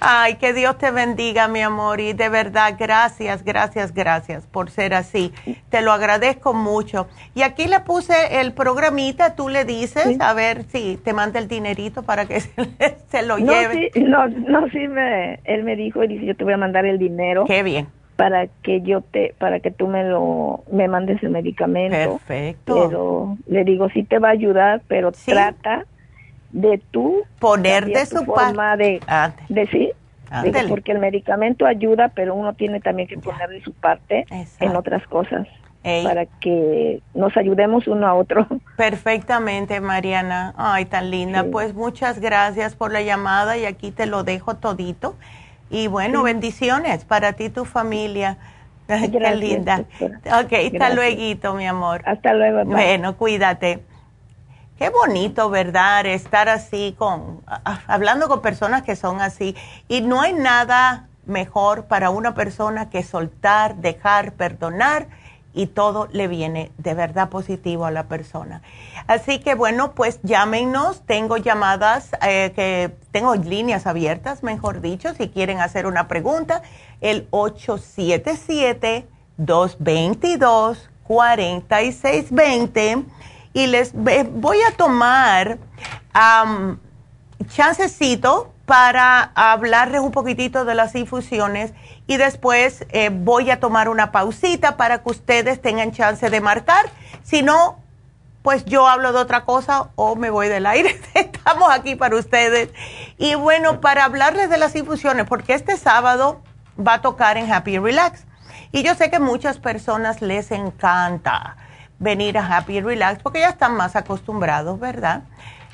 Ay, que Dios te bendiga, mi amor, y de verdad, gracias, gracias, gracias por ser así. Te lo agradezco mucho. Y aquí le puse el programita, tú le dices, a ver si te manda el dinerito para que [laughs] se, lo lleve. no, no, sí, me, él me dijo, y dice, yo te voy a mandar el dinero. Qué bien para que yo te para que tú me lo me mandes el medicamento. Perfecto. Pero le digo sí te va a ayudar, pero trata de tú poner de su forma de decir porque el medicamento ayuda, pero uno tiene también que poner de su parte en otras cosas para que nos ayudemos uno a otro. [laughs] Perfectamente, Mariana. Ay, tan linda. Pues muchas gracias por la llamada y aquí te lo dejo todito. Y bueno, bendiciones para ti y tu familia. Qué linda. Ok, hasta luego, mi amor. Hasta luego. Bueno, cuídate. Qué bonito, ¿verdad? Estar así con, hablando con personas que son así. Y no hay nada mejor para una persona que soltar, dejar, perdonar y todo le viene de verdad positivo a la persona. Así que bueno, pues llámenos, tengo llamadas, eh, que tengo líneas abiertas, mejor dicho, si quieren hacer una pregunta, el 877-222-4620 y les voy a tomar chancecito para hablarles un poquitito de las infusiones y después eh, voy a tomar una pausita para que ustedes tengan chance de marcar. Si no, pues yo hablo de otra cosa o me voy del aire. [laughs] Estamos aquí para ustedes. Y bueno, para hablarles de las infusiones, porque este sábado va a tocar en Happy Relax. Y yo sé que muchas personas les encanta venir a Happy Relax porque ya están más acostumbrados, ¿verdad?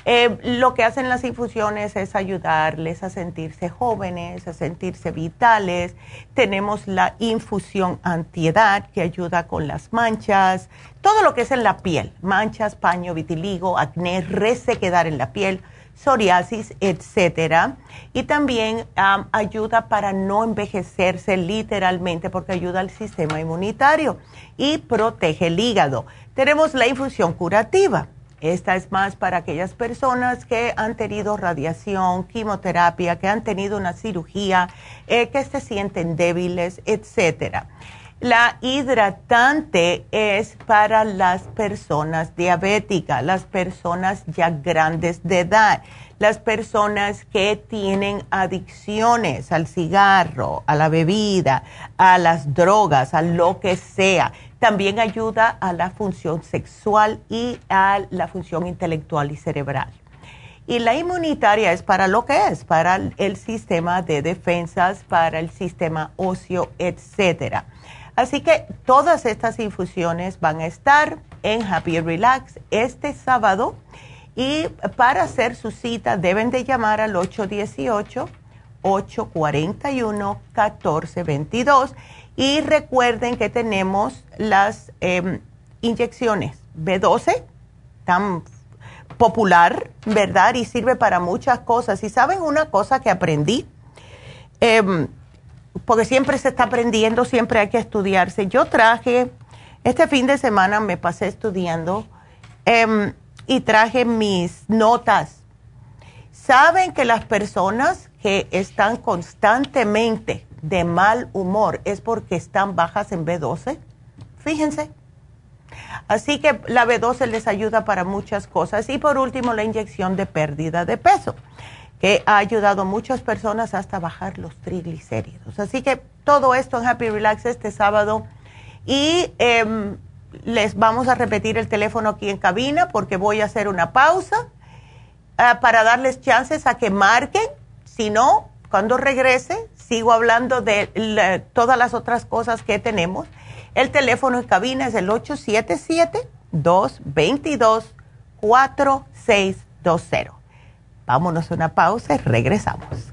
Eh, lo que hacen las infusiones es ayudarles a sentirse jóvenes, a sentirse vitales. Tenemos la infusión antiedad que ayuda con las manchas, todo lo que es en la piel, manchas, paño, vitiligo, acné, resequedar en la piel, psoriasis, etcétera. Y también ayuda para no envejecerse literalmente porque ayuda al sistema inmunitario y protege el hígado. Tenemos la infusión curativa. Esta es más para aquellas personas que han tenido radiación, quimioterapia, que han tenido una cirugía, eh, que se sienten débiles, etcétera. La hidratante es para las personas diabéticas, las personas ya grandes de edad las personas que tienen adicciones al cigarro, a la bebida, a las drogas, a lo que sea. También ayuda a la función sexual y a la función intelectual y cerebral. Y la inmunitaria es para lo que es, para el sistema de defensas, para el sistema óseo, etcétera. Así que todas estas infusiones van a estar en Happy Relax este sábado y para hacer su cita deben de llamar al 818-841-1422 y recuerden que tenemos las em, inyecciones B12, tan popular, ¿verdad? Y sirve para muchas cosas. Y saben una cosa que aprendí, em, porque siempre se está aprendiendo, siempre hay que estudiarse. Yo traje, este fin de semana me pasé estudiando. Em, y traje mis notas. ¿Saben que las personas que están constantemente de mal humor es porque están bajas en B12? Fíjense. Así que la B12 les ayuda para muchas cosas. Y por último, la inyección de pérdida de peso, que ha ayudado a muchas personas hasta bajar los triglicéridos. Así que todo esto en Happy Relax este sábado. Y em, les vamos a repetir el teléfono aquí en cabina porque voy a hacer una pausa ah, para darles chances a que marquen. Si no, cuando regrese, sigo hablando de todas las otras cosas que tenemos. El teléfono en cabina es el 877-222-4620. Vámonos a una pausa y regresamos.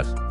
días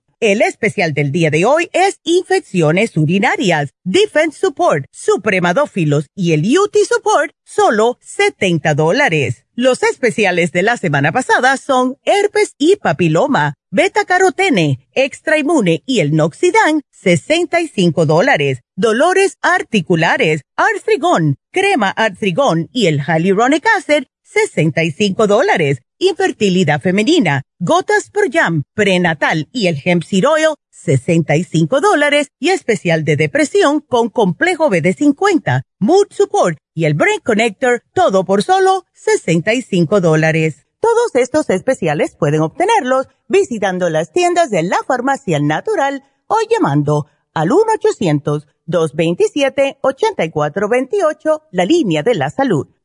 El especial del día de hoy es infecciones urinarias, Defense Support, Supremadófilos y el UT Support, solo 70 dólares. Los especiales de la semana pasada son herpes y papiloma, beta carotene, extra inmune y el noxidan, 65 dólares. Dolores articulares, artrigón, crema artrigón y el hyaluronic acid, 65 dólares. Infertilidad femenina, gotas por jam, prenatal y el hemp seed oil, 65 dólares. Y especial de depresión con complejo BD50, mood support y el brain connector, todo por solo 65 dólares. Todos estos especiales pueden obtenerlos visitando las tiendas de la farmacia natural o llamando al 1-800-227-8428, la línea de la salud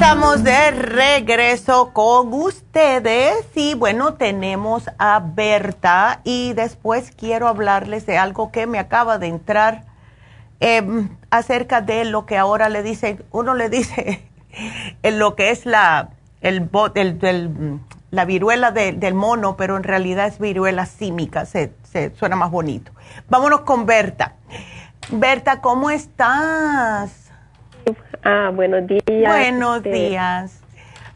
Estamos de regreso con ustedes y bueno, tenemos a Berta y después quiero hablarles de algo que me acaba de entrar em, acerca de lo que ahora le dicen, uno le dice [laughs] lo que es la, el, el, la viruela del mono, pero en realidad es viruela símica, se suena más bonito. Vámonos con Berta. Berta, ¿cómo estás? Ah, buenos días. Buenos este, días.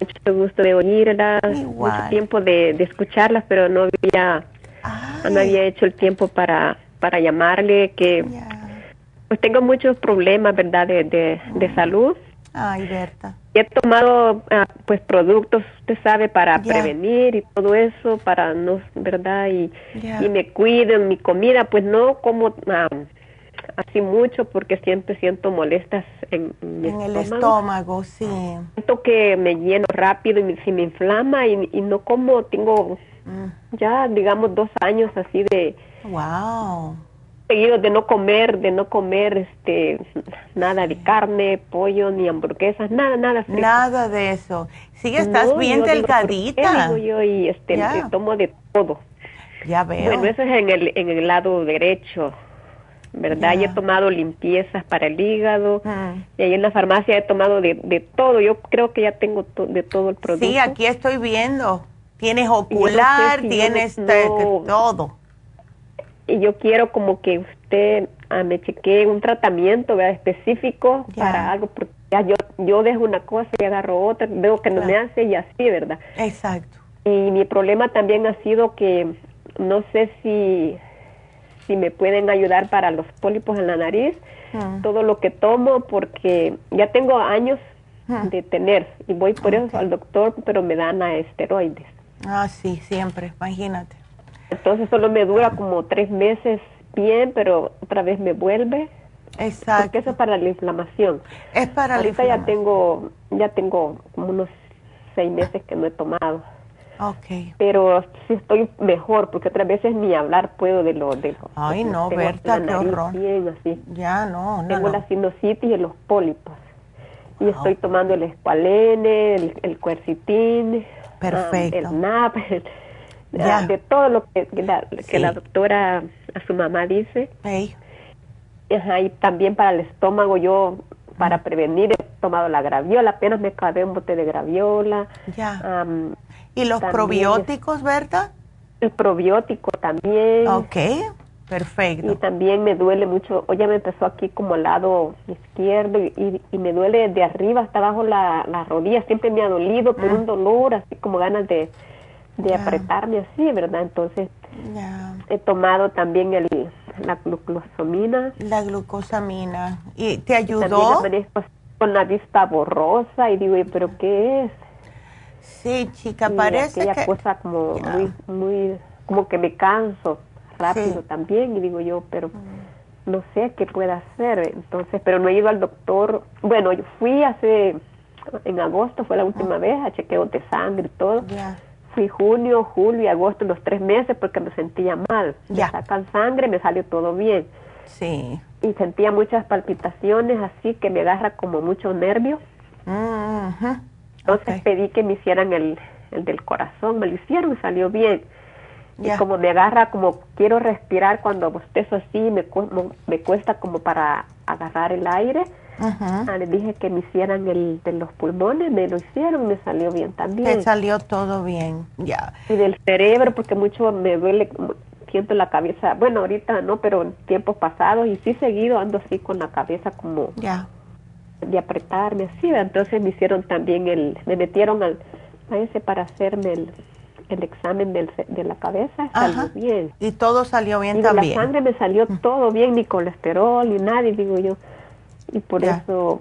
Mucho gusto de oírlas, mucho tiempo de, escucharlas, pero no había, no había hecho el tiempo para, para llamarle, que pues tengo muchos problemas, ¿verdad?, de, de, salud. Ay, Berta. He tomado, ah, pues, productos, usted sabe, para prevenir y todo eso, para no, ¿verdad? Y, y me cuiden mi comida, pues no como... Ah, así mucho porque siempre siento molestas en, en el estómago, sí. Siento que me lleno rápido y me, me inflama y, no como tengo mm. ya digamos dos años así de wow seguido de no comer de no comer este nada de carne pollo ni hamburguesas nada nada nada de eso. Sí estás bien delgadita. yo y este tomo de todo. Ya veo. Bueno eso es en el en el lado derecho ¿verdad? Y he tomado limpiezas para el hígado, ah. y ahí en la farmacia he tomado de, de todo, yo creo que ya tengo de todo el producto. Sí, aquí estoy viendo, tienes ocular, tienes todo. Y yo quiero como que usted ah, me chequee un tratamiento ¿verdad? específico para algo, porque ya yo, yo dejo una cosa y agarro otra, veo que no me hace y así, ¿verdad? Exacto. Y mi problema también ha sido que no sé si si me pueden ayudar para los pólipos en la nariz, ah. todo lo que tomo, porque ya tengo años ah. de tener y voy por eso al doctor, pero me dan a esteroides. Ah, sí, siempre, imagínate. Entonces solo me dura como tres meses bien, pero otra vez me vuelve. Exacto. Porque eso es para la inflamación. Es para la inflamación. ya tengo, ya tengo como unos seis meses que no he tomado. Okay. Pero sí estoy mejor, porque otras veces ni hablar puedo de lo de Ay, no, Berta, qué horror. Bien, así. Ya, no, no. Tengo la sinusitis y los pólipos. Y estoy tomando el escualene, el, el cuercitín, Perfecto. el NAP, [laughs] de todo lo que, la, que la doctora a su mamá dice. Ajá, y también para el estómago yo para prevenir he tomado la graviola, apenas me acabé un bote de graviola. Ya. ¿Y los probióticos, Berta? El probiótico también. Ok, perfecto. Y también me duele mucho, ya me empezó aquí como al lado izquierdo y, y, me duele de arriba hasta abajo la, la, rodilla, siempre me ha dolido, por un dolor, así como ganas de, de apretarme así, ¿verdad? Entonces he tomado también el, la glucosamina. La glucosamina. ¿Y te ayudó? con la vista borrosa y digo, ¿pero qué es? Sí, chica, parece aquella que... cosa como muy, muy, como que me canso rápido también y digo yo, pero mm. no sé qué pueda hacer. Entonces, pero no he ido al doctor. Bueno, yo fui hace, en agosto fue la última ah. vez, a chequeo de sangre y todo. Fui junio, julio y agosto, los tres meses porque me sentía mal. Ya. Me sacan sangre, me salió todo bien. Sí. Y sentía muchas palpitaciones, así que me agarra como mucho nervio. Entonces pedí que me hicieran el, el del corazón, me lo hicieron y salió bien. Y como me agarra, como quiero respirar cuando bostezo así, me, me cuesta como para agarrar el aire. Les dije que me hicieran el de los pulmones, me lo hicieron, me salió bien también. Me salió todo bien, ya. Y del cerebro, porque mucho me duele, siento la cabeza, bueno, ahorita no, pero en tiempos pasados, y sí seguido ando así con la cabeza como ya. De apretarme así, entonces me hicieron también el, me metieron al, a ese para hacerme el, el examen del, de la cabeza, salió bien. Y todo salió bien y también. la sangre me salió todo bien, ni colesterol, ni nada, y digo yo, y por eso,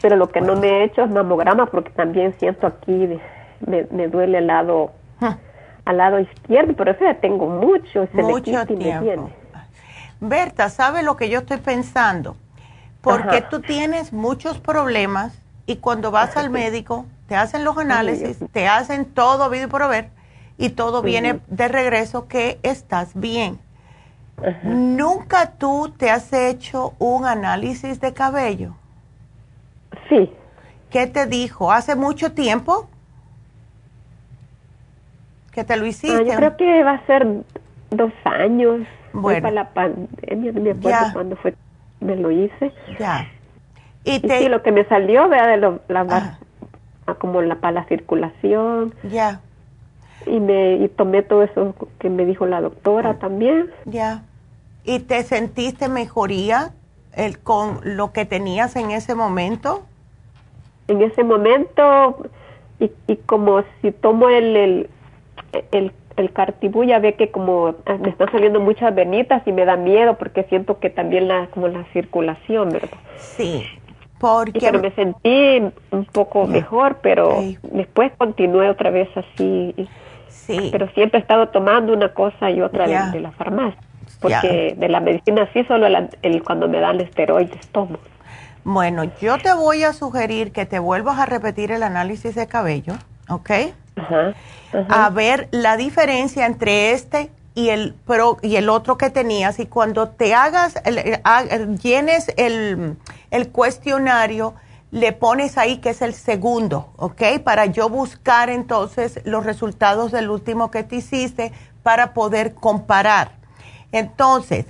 pero lo que no me he hecho es mamograma porque también siento aquí, me, me duele el lado, al lado izquierdo, pero eso ya tengo mucho, se mucho tiempo. Berta, ¿sabe lo que yo estoy pensando? Porque tú tienes muchos problemas y cuando vas al [laughs] médico te hacen los análisis, te hacen todo habido por haber y todo viene de regreso que estás bien. ¿Nunca tú te has hecho un análisis de cabello? Sí. ¿Qué te dijo? ¿Hace mucho tiempo que te lo ah, hiciste? yo creo que va a ser dos años. Bueno. Para la pandemia, no me acuerdo cuándo fue me lo hice. Ya. Y, te... sí, lo que me salió, vea, de lo, la, como la, para la circulación. Ya. Y me y tomé todo eso que me dijo la doctora también. Ya. ¿Y te sentiste mejoría el, con lo que tenías en ese momento? En ese momento, y, y como si tomo el, el, el, el cartibú, ya ve que como ah, me están saliendo muchas venitas y me da miedo porque siento que también la, como la circulación, ¿verdad? Sí, porque... pero me sentí un poco mejor, pero después continué otra vez así. Sí. Pero siempre he estado tomando una cosa y otra de la farmacia porque de la medicina sí solo el, cuando me dan esteroides tomo. Bueno, yo te voy a sugerir que te vuelvas a repetir el análisis de cabello, ¿ok? A ver la diferencia entre este y el pro, y el otro que tenías y cuando te hagas, llenes el, el cuestionario, le pones ahí que es el segundo, ¿ok? Para yo buscar entonces los resultados del último que te hiciste para poder comparar. Entonces,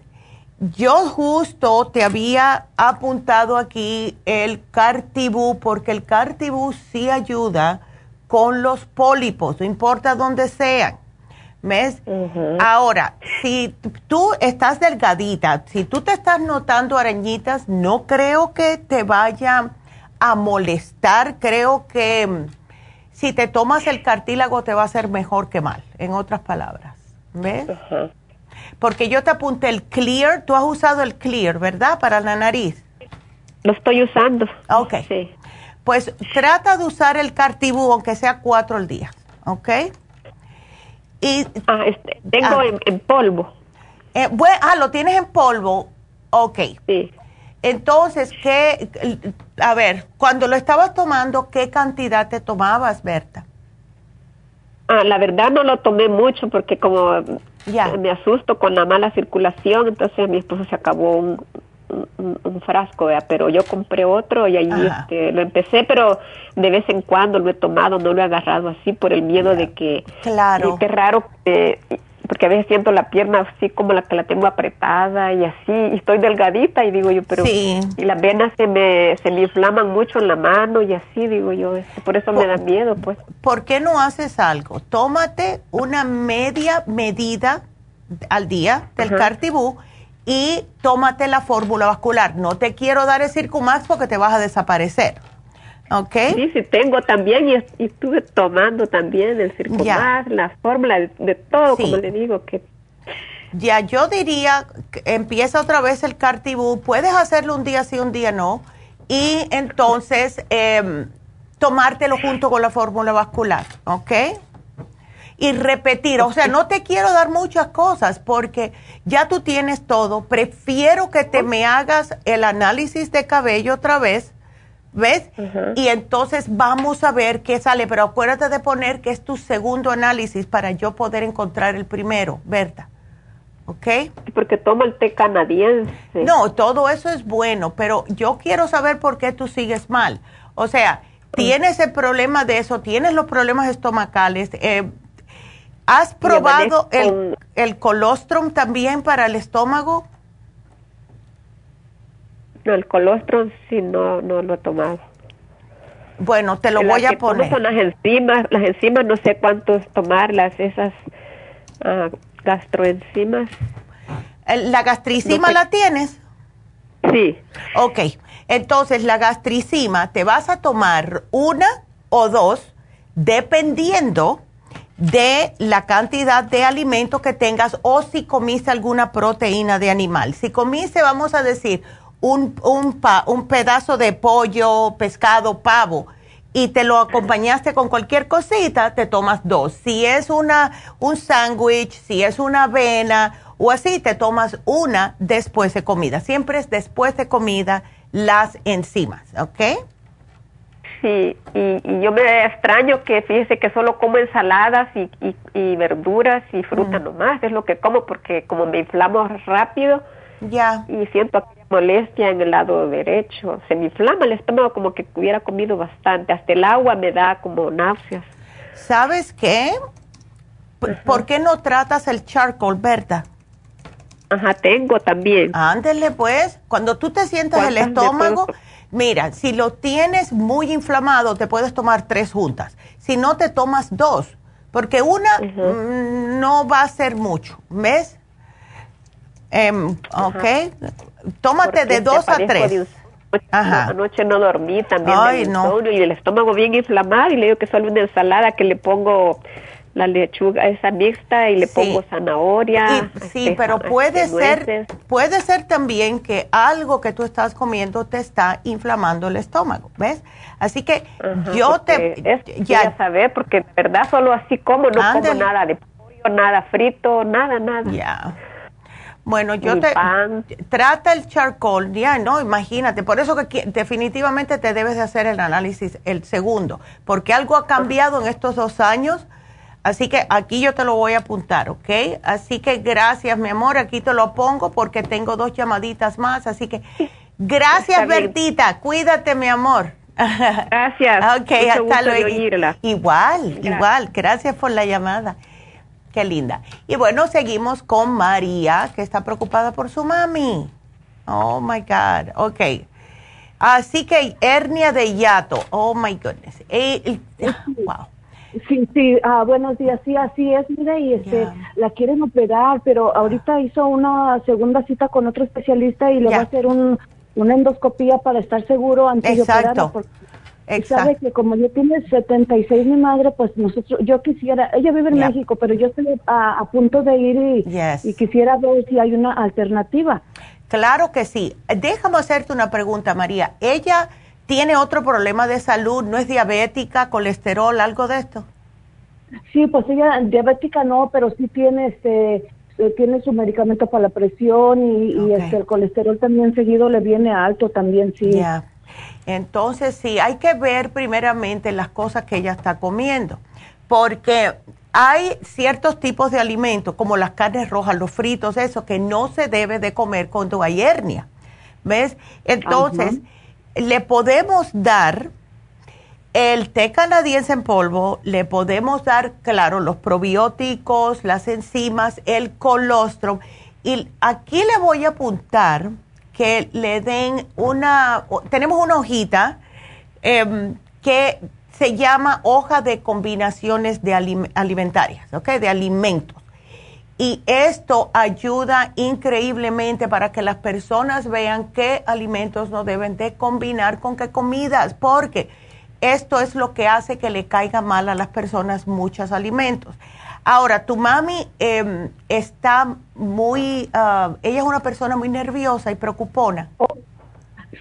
yo justo te había apuntado aquí el cartibú, porque el cartibú sí ayuda con los pólipos, no importa dónde sean. ¿Ves? Ahora, si tú estás delgadita, si tú te estás notando arañitas, no creo que te vaya a molestar. Creo que mm, si te tomas el cartílago te va a ser mejor que mal, en otras palabras. ¿Ves? Porque yo te apunté el Clear, tú has usado el Clear, ¿verdad? Para la nariz. Lo estoy usando. Ok. Sí. Pues trata de usar el Cartibú, aunque sea cuatro al día, ¿ok? Y, ah, este, tengo ah. en, polvo. Eh, ah, lo tienes en polvo. Ok. Sí. Entonces, ¿qué? A ver, cuando lo estabas tomando, ¿qué cantidad te tomabas, Berta? Ah, la verdad no lo tomé mucho porque como me asusto con la mala circulación, entonces mi esposo se acabó un, un, frasco, pero yo compré otro y ahí este, lo empecé, pero de vez en cuando lo he tomado, no lo he agarrado así por el miedo de que, claro, qué raro, porque a veces siento la pierna así como la que la tengo apretada y así, y estoy delgadita y digo yo, pero y las venas se me, se me inflaman mucho en la mano y así, digo yo, este, por eso me da miedo, pues. ¿Por qué no haces algo? Tómate una media medida al día del Cartibú y tómate la fórmula vascular. No te quiero dar el Circumax porque te vas a desaparecer. ¿Ok? Sí, sí, tengo también y, estuve tomando también el Circumax, la fórmula de, todo, como le digo, que... Ya, yo diría, empieza otra vez el Cartibú, puedes hacerlo un día sí, un día no, y entonces eh, tomártelo junto con la fórmula vascular, ¿ok? Y repetir. O sea, no te quiero dar muchas cosas porque ya tú tienes todo. Prefiero que te me hagas el análisis de cabello otra vez, ¿ves? Y entonces vamos a ver qué sale. Pero acuérdate de poner que es tu segundo análisis para yo poder encontrar el primero, ¿verdad? ¿Ok? Porque toma el té canadiense. No, todo eso es bueno, pero yo quiero saber por qué tú sigues mal. O sea, tienes el problema de eso, tienes los problemas estomacales, eh, ¿Has probado el, el, colostrum también para el estómago? No, el colostrum sí no, no lo he tomado. Bueno, te lo voy a poner. Son las enzimas, las enzimas no sé cuántos tomarlas, esas uh, gastroenzimas. ¿La gastricima la tienes? Sí. Ok, entonces la gastricima te vas a tomar una o dos dependiendo de la cantidad de alimento que tengas o si comiste alguna proteína de animal. Si comiste, vamos a decir, un, un, un pedazo de pollo, pescado, pavo, y te lo acompañaste con cualquier cosita, te tomas dos. Si es una, un sándwich, si es una avena o así, te tomas una después de comida. Siempre es después de comida las enzimas, ¿ok? Sí, y, yo me extraño que fíjese que solo como ensaladas y, y, verduras y fruta mm. nomás, es lo que como porque como me inflamo rápido ya y siento molestia en el lado derecho, se me inflama el estómago como que hubiera comido bastante, hasta el agua me da como náuseas. ¿Sabes qué? ¿Por qué no tratas el charcoal, Berta? Ajá, tengo también. Ándele pues, cuando tú te sientas el estómago Mira, si lo tienes muy inflamado, te puedes tomar tres juntas. Si no, te tomas dos, porque una mm, no va a ser mucho, ¿ves? Em, ok, tómate de dos a tres. Ajá. Anoche no dormí también Ay, no. y el estómago bien inflamado y le digo que solo una ensalada que le pongo la lechuga esa mixta y le pongo zanahoria. sí, este, pero puede este, ser, puede ser también que algo que tú estás comiendo te está inflamando el estómago, ¿ves? Así que yo te ya saber porque de verdad solo así como no como nada de pollo, nada frito, nada, nada. Ya. Bueno, yo te trata el charcoal, ya no, imagínate, por eso que definitivamente te debes de hacer el análisis el segundo, porque algo ha cambiado en estos dos años Así que aquí yo te lo voy a apuntar, ¿ok? Así que gracias, mi amor. Aquí te lo pongo porque tengo dos llamaditas más. Así que gracias, Bertita. Cuídate, mi amor. [laughs] Gracias. ok, hasta luego. Igual, igual. Gracias por la llamada. Qué linda. Y bueno, seguimos con María, que está preocupada por su mami. Oh, my God. Ok. Así que hernia de hiato. Oh, my goodness. Eh, wow. Sí, sí, ah, buenos días, sí, así es, mira, y este, la quieren operar, pero ahorita hizo una segunda cita con otro especialista y le va a hacer un, una endoscopía para estar seguro antes de operarla. Exacto. Sabe que como yo tiene 76 mi madre, pues nosotros, yo quisiera, ella vive en México, pero yo estoy a, punto de ir y, y, quisiera ver si hay una alternativa. Claro que sí. Déjame hacerte una pregunta, María. ¿Ella ¿Tiene otro problema de salud? ¿No es diabética, colesterol, algo de esto? Sí, pues ella diabética no, pero sí tiene este eh, tiene su medicamento para la presión y, este, el colesterol también seguido le viene alto también, sí. Ya. Entonces, sí, hay que ver primeramente las cosas que ella está comiendo, porque hay ciertos tipos de alimentos, como las carnes rojas, los fritos, eso, que no se debe de comer cuando hay hernia. ¿Ves? Entonces, le podemos dar el té canadiense en polvo, le podemos dar, claro, los probióticos, las enzimas, el colostrum. Y aquí le voy a apuntar que le den una, tenemos una hojita em, que se llama hoja de combinaciones de alimentarias, ¿ok? De alimentos. Y esto ayuda increíblemente para que las personas vean qué alimentos no deben de combinar con qué comidas, porque esto es lo que hace que le caiga mal a las personas muchos alimentos. Ahora, tu mami em, está muy, ah, ella es una persona muy nerviosa y preocupona. Oh,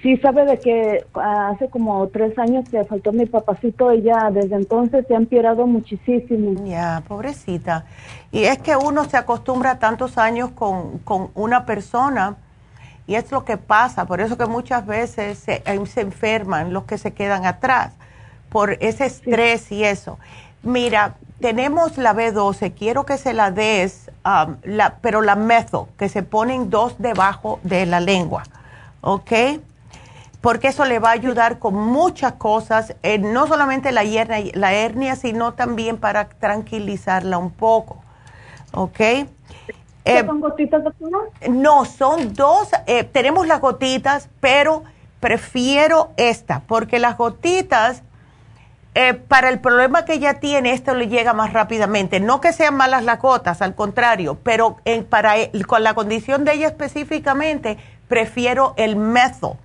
Sí, sabe de que hace como tres años que faltó mi papacito y ya desde entonces se ha empeorado muchísimo. Ya, pobrecita. Y es que uno se acostumbra tantos años con, con una persona y es lo que pasa. Por eso que muchas veces se, se enferman los que se quedan atrás, por ese estrés y eso. Mira, tenemos la B12, quiero que se la des, um, la, pero la mezo, que se ponen dos debajo de la lengua, ¿ok? Porque eso le va a ayudar con muchas cosas, eh, no solamente la hernia, la hernia, sino también para tranquilizarla un poco. ¿Ok? Eh, ¿Son gotitas, doctora? No, son dos. Eh, tenemos las gotitas, pero prefiero esta, porque las gotitas, para el problema que ella tiene, esto le llega más rápidamente. No que sean malas las gotas, al contrario, pero para, con la condición de ella específicamente, prefiero el mezo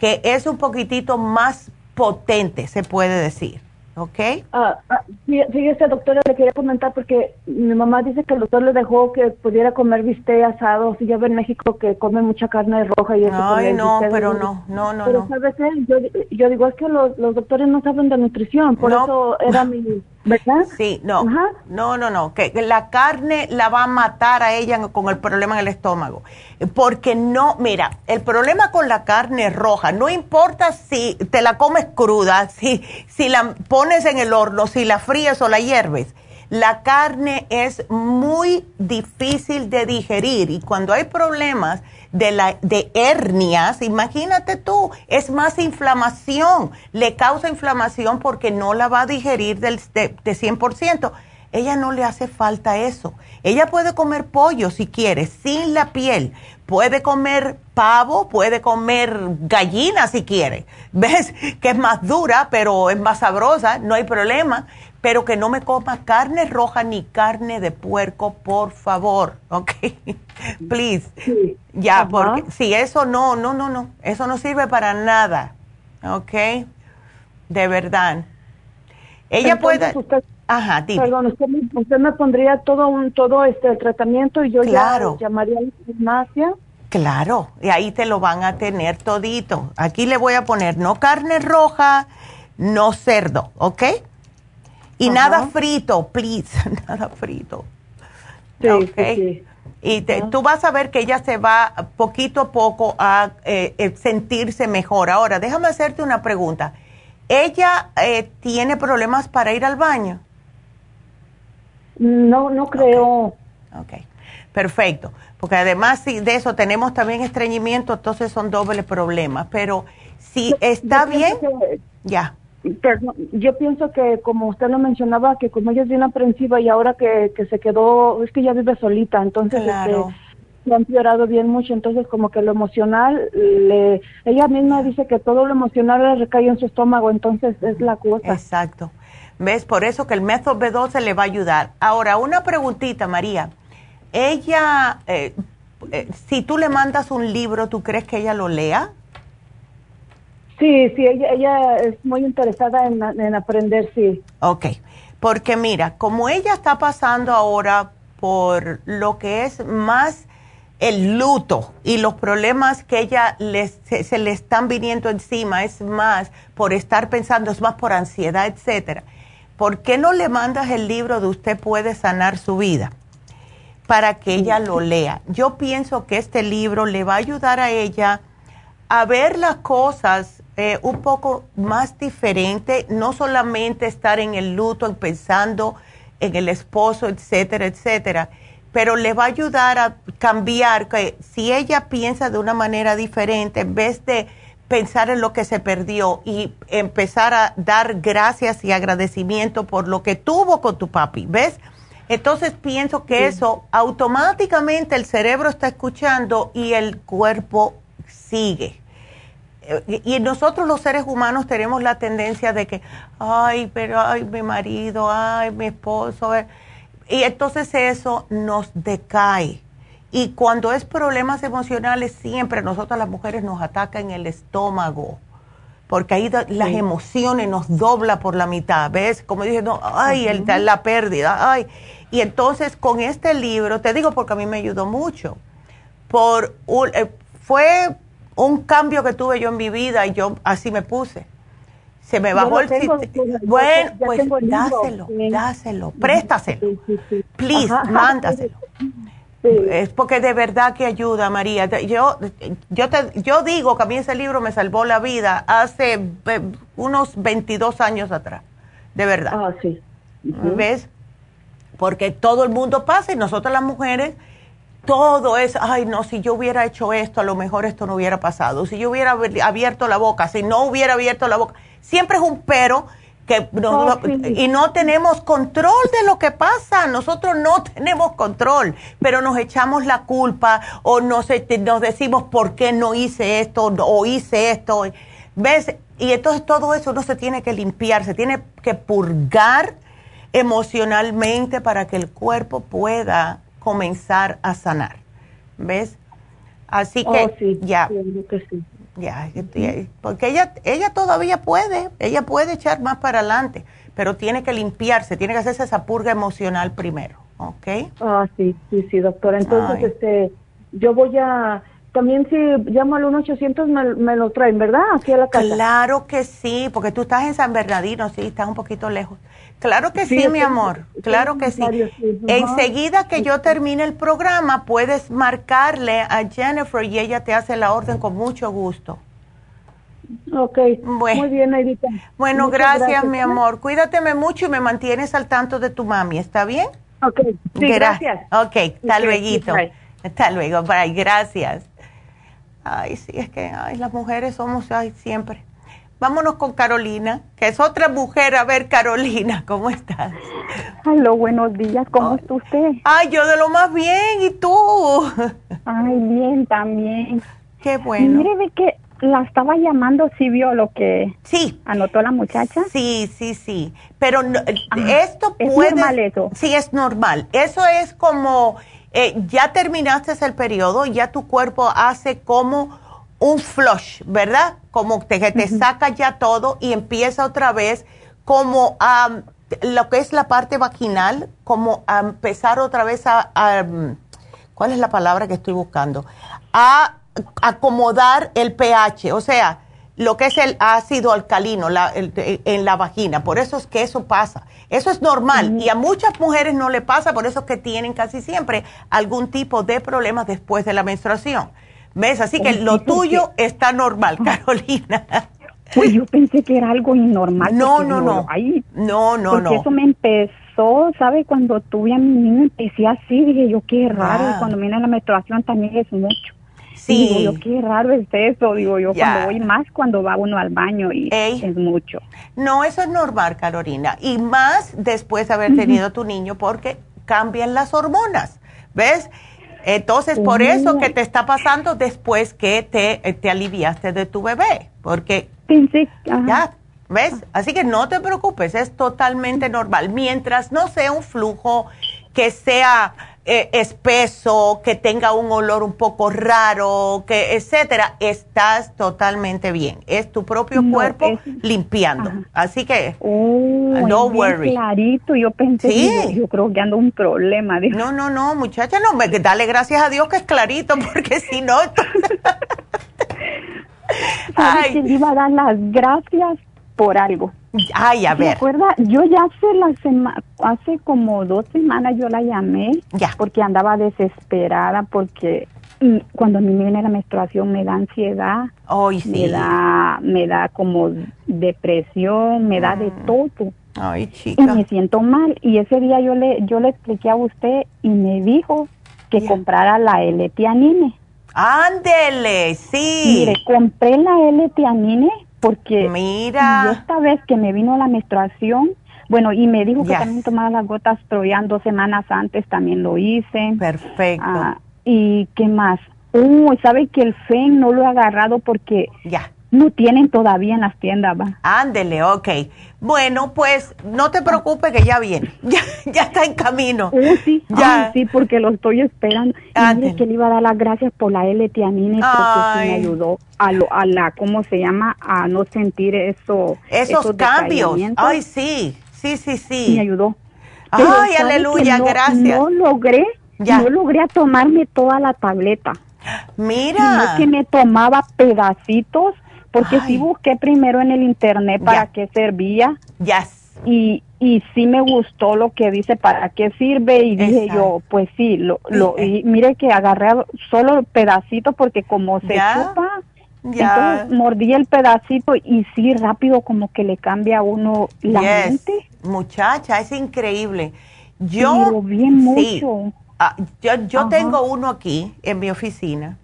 que es un poquitito más potente, se puede decir. ¿Ok? Ah, ah, fíjese, doctora, le quería comentar porque mi mamá dice que el doctor le dejó que pudiera comer bistec asado. Si ya ve en México que come mucha carne roja y eso. Ay, no, pero no, no, no. Pero, ¿sabes Yo, yo digo, es que los, los doctores no saben de nutrición, por eso era mi ¿Verdad? Sí, no. No, no, no. Que la carne la va a matar a ella con el problema en el estómago. Porque no, mira, el problema con la carne roja, no importa si te la comes cruda, si, si la pones en el horno, si la fríes o la hierves. La carne es muy difícil de digerir y cuando hay problemas de, la, de hernias, imagínate tú, es más inflamación, le causa inflamación porque no la va a digerir del, de, de 100%. Ella no le hace falta eso. Ella puede comer pollo si quiere, sin la piel. Puede comer pavo, puede comer gallina si quiere. [laughs] ¿Ves? Que es más dura, pero es más sabrosa, no hay problema pero que no me coma carne roja ni carne de puerco, por favor, [laughs] ¿ok? Please. Ya, porque si eso no, no, no, no, eso no sirve para nada, ¿ok? De verdad. Ella puede... Ajá, dime. Perdón, usted, me pondría todo un todo este tratamiento y yo ya llamaría a la farmacia. Claro, y ahí te lo van a tener todito. Aquí le voy a poner no carne roja, no cerdo, ¿ok? Y nada frito, please, [laughs] nada frito. Sí, okay. Y tú vas a ver que ella se va poquito a poco a eh, eh, sentirse mejor. Ahora, déjame hacerte una pregunta. ¿Ella eh, tiene problemas para ir al baño? No, no creo. Ok, perfecto. Porque además de eso tenemos también estreñimiento, entonces son dobles problemas. Pero si está bien, ya yo pienso que como usted lo mencionaba, que como ella es bien aprensiva y ahora que, que se quedó, es que ella vive solita, entonces este, se ha empeorado bien mucho, entonces como que lo emocional, le, ella misma dice que todo lo emocional le recae en su estómago, entonces es la cosa. Exacto. ¿Ves? Por eso que el método B12 le va a ayudar. Ahora, una preguntita, María. Ella, eh, eh, si tú le mandas un libro, ¿tú crees que ella lo lea? Sí, sí, ella, ella es muy interesada en, aprender, sí. Ok, porque mira, como ella está pasando ahora por lo que es más el luto y los problemas que ella se, le están viniendo encima, es más por estar pensando, es más por ansiedad, etcétera. ¿Por qué no le mandas el libro de Usted puede sanar su vida? Para que ella lo lea. Yo pienso que este libro le va a ayudar a ella a ver las cosas eh, un poco más diferente, no solamente estar en el luto pensando en el esposo, etcétera, etcétera. Pero le va a ayudar a cambiar, que si ella piensa de una manera diferente, en vez de pensar en lo que se perdió y empezar a dar gracias y agradecimiento por lo que tuvo con tu papi, ¿ves? Entonces pienso que eso automáticamente el cerebro está escuchando y el cuerpo sigue. Eh, y nosotros los seres humanos tenemos la tendencia de que, ay, pero, ay, mi marido, ay, mi esposo. Eh". Y entonces eso nos decae. Y cuando es problemas emocionales, siempre nosotros las mujeres nos ataca en el estómago porque ahí las emociones nos dobla por la mitad, ¿ves? Como dije, no, ay, el, la pérdida, ay. Y entonces con este libro, te digo porque a mí me ayudó mucho, por eh, fue un cambio que tuve yo en mi vida y yo así me puse. Se me bajó el sistema. Bueno, pues dáselo, dáselo, préstaselo. Please, mándaselo. [laughs] Es porque de verdad que ayuda, María. Yo, yo, te, yo digo que a mí ese libro me salvó la vida hace unos 22 años atrás, de verdad. Ah, sí. ¿Ves? Porque todo el mundo pasa y nosotras las mujeres, todo es, ay, no, si yo hubiera hecho esto, a lo mejor esto no hubiera pasado. Si yo hubiera abierto la boca, si no hubiera abierto la boca. Siempre es un pero Oh, y no tenemos control de lo que pasa, nosotros no [laughs] tenemos control, pero nos echamos la culpa o nos, nos decimos por qué no hice esto o hice esto, ¿ves? Y entonces todo eso no se tiene que limpiar, se tiene que purgar emocionalmente para que el cuerpo pueda comenzar a sanar, ¿ves? Así que oh, ya. Ya, porque ella, ella todavía puede, ella puede echar más para adelante, pero tiene que limpiarse, tiene que hacerse esa purga emocional primero, ¿ok? Ah, sí, sí, sí, doctora. Entonces, este, yo voy a, también si llamo al 1-800 me, me, lo traen, ¿verdad? Aquí a la casa. Claro que sí, porque tú estás en San Bernardino, sí, estás un poquito lejos. Claro que sí, mi amor, claro que sí. Enseguida que yo termine el programa, puedes marcarle a Jennifer y ella te hace la orden con mucho gusto. Ok, muy bien, Edita. Bueno, gracias, mi amor. Cuídateme mucho y me mantienes al tanto de tu mami, ¿está bien? Ok, sí, gracias. Ok, hasta luego. hasta luego, bye, gracias. Ay, sí, es que ay, las mujeres somos ay, siempre. Vámonos con Carolina, que es otra mujer. A ver, Carolina, [laughs] ¿cómo estás? Hola, buenos días. ¿Cómo está usted? Ay, yo de lo más bien. ¿Y tú? Ay, bien también. Qué bueno. Mire, de que la estaba llamando, ¿sí vio lo que sí. anotó la muchacha? Sí, sí, sí. Pero esto puede... ¿Es normal eso? Sí, es normal. Eso es como... Eh, ya terminaste el periodo, ya tu cuerpo hace como un flush, ¿verdad? Como que te saca ya todo y empieza otra vez como a lo que es la parte vaginal, como a empezar otra vez a, ¿cuál es la palabra que estoy buscando? A acomodar el pH, o sea, lo que es el ácido alcalino en la vagina. Por eso es que eso pasa. Eso es normal y a muchas mujeres no le pasa, por eso es que tienen casi siempre algún tipo de problemas después de la menstruación. ¿Ves? Así que lo tuyo está normal, [laughs] Carolina. Pues yo pensé que era algo normal. No, no, no. no, no, porque no. eso me empezó, ¿sabe? Cuando tuve a mi niño empecé así, dije yo, qué raro. Y ah. cuando viene la menstruación también es mucho. Sí. digo yo, qué raro es eso. Digo yo, cuando voy más, cuando va uno al baño y es mucho. No, eso es normal, Carolina. Y más después de haber tenido tu niño porque cambian las hormonas. ¿Ves? Entonces, por eso que te está pasando después que te, eh, te aliviaste de tu bebé, porque ya, ¿ves? Así que no te preocupes, es totalmente normal. Mientras no sea un flujo que sea eh, espeso, que tenga un olor un poco raro, que etcétera, estás totalmente bien. Es tu propio cuerpo limpiando. Así que oh, no worry. Clarito, yo pensé, yo, creo que ando un problema. No, no, no, muchacha, no, me, dale gracias a Dios que es clarito, porque si no, [laughs] Ay. le iba a dar las gracias por algo. Ay, a ver. acuerda? Yo ya hace la semana, hace como dos semanas yo la llamé ya. porque andaba desesperada porque mm, cuando a mí me viene la menstruación me da ansiedad, Ay, sí. me da me da como depresión, me da de mm. todo. Ay, chica. Y me siento mal. Y ese día yo le, yo le expliqué a usted y me dijo que comprara la L-Tianine. Ándele, sí. Mire, compré la L-Tianine porque Mira. esta vez que me vino la menstruación, bueno, y me dijo que también tomaba las gotas Troyan dos semanas antes, también lo hice. Perfecto. Ah, ¿Y qué más? Uy, ¿sabe que el FEN no lo he agarrado porque ya. No tienen todavía en las tiendas, va? Ándele, ok. Bueno, pues no te preocupes que ya viene, [laughs] ya, ya está en camino. Uh, sí, ya. sí, porque lo estoy esperando. Y que le iba a dar las gracias por la L-tianina porque me ayudó a, lo, a la, ¿cómo se llama? A no sentir eso. Esos, cambios. Ay, sí, sí, sí, sí. Me ayudó. Ay, aleluya, gracias. No logré, no logré tomarme toda la tableta. [gasps] Mira. Sino que me tomaba pedacitos, porque sí busqué primero en el internet para qué servía. Yes. Y, y sí me gustó lo que dice para qué sirve. Y dije yo, pues sí, lo, lo, y mire que agarré solo pedacitos porque como se chupa, entonces mordí el pedacito y sí rápido como que le cambia a uno la mente. Muchacha, es increíble. Yo bien mucho. Ah, yo, yo tengo uno aquí en mi oficina,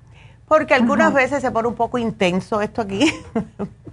porque algunas veces se pone un poco intenso esto aquí. [laughs]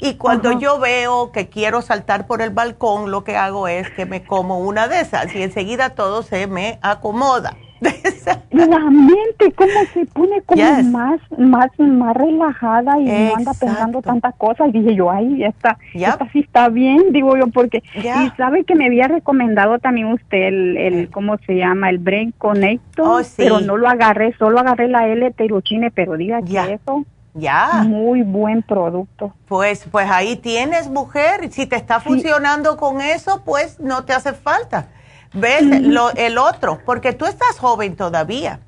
y cuando yo veo que quiero saltar por el balcón, lo que hago es que me como una de esas y enseguida todo se me acomoda. [laughs] la mente como se pone como más más más relajada y no anda pensando tantas cosas dije yo ay esta, esta sí está bien digo yo porque y sabe que me había recomendado también usted el, el cómo se llama el brain connector oh, pero no lo agarré solo agarré la L teruchine pero diga que eso ya. Muy buen producto. Pues, pues ahí tienes, mujer. Si te está funcionando con eso, pues no te hace falta. ¿Ves? Lo, el otro, porque tú estás joven todavía.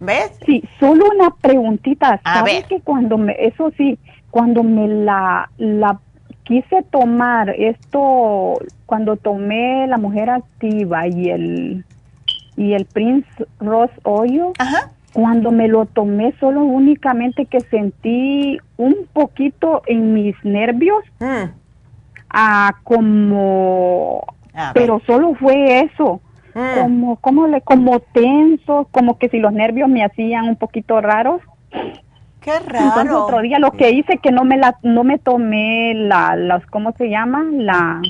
¿Ves? Sí, solo una preguntita. ¿Sabes que cuando me, eso sí, cuando me la, la quise tomar esto, cuando tomé la mujer activa y el, y el Prince Rose Oil, cuando me lo tomé solo únicamente que sentí un poquito en mis nervios, mm. a como pero solo fue eso. Mm. Como, como, le, como tenso, como que si los nervios me hacían un poquito raros. Qué raro. otro día lo que hice que no me la, no me tomé la, las, ¿cómo se llama? La,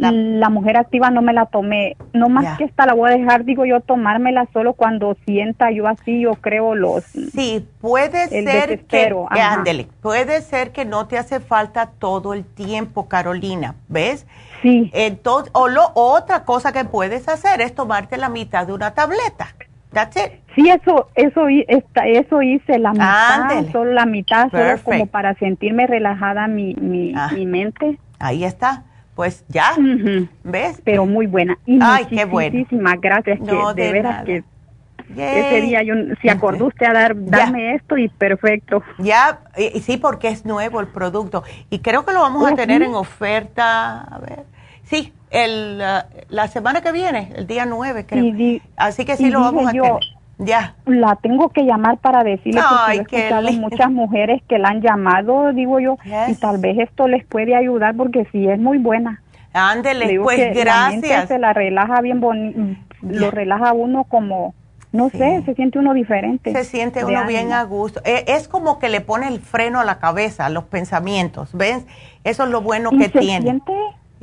la, mujer activa no me la tomé. No más que esta la voy a dejar, digo yo, tomármela solo cuando sienta yo así, yo creo los... Sí, puede ser que... Ándele, puede ser que no te hace falta todo el tiempo, Carolina, ¿ves? Sí. Entonces, o lo, otra cosa que puedes hacer es tomarte la mitad de una tableta. That's it. Sí, eso, eso, eso hice la mitad, solo la mitad, solo como para sentirme relajada mi, mi, ah. mi mente. Ahí está pues ya, ¿ves? Pero muy buena. Y Ay, qué bueno. Muchísimas gracias. No, de, veras que ese día yo, si acordó usted a dar, darme esto y perfecto. Ya, y, sí, porque es nuevo el producto. Y creo que lo vamos a tener en oferta, a ver, sí, el, la semana que viene, el día 9 creo. Así que sí lo vamos a tener. Ya. La tengo que llamar para decirle Ay, porque he escuchado muchas mujeres que la han llamado, digo yo, y tal vez esto les puede ayudar porque sí es muy buena. Ándele, pues gracias. se la relaja bien bonito, lo relaja uno como, no sé, se siente uno diferente. Se siente uno bien a gusto. E, es, como que le pone el freno a la cabeza, a los pensamientos, ¿ves? Eso es lo bueno que tiene. Siente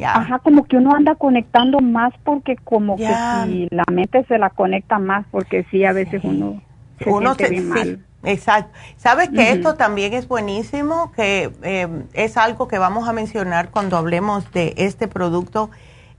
Ajá, como que uno anda conectando más porque como que si la mente se la conecta más porque sí, a veces uno se uno siente mal. Exacto. ¿Sabes que esto también es buenísimo? Que em, es algo que vamos a mencionar cuando hablemos de este producto.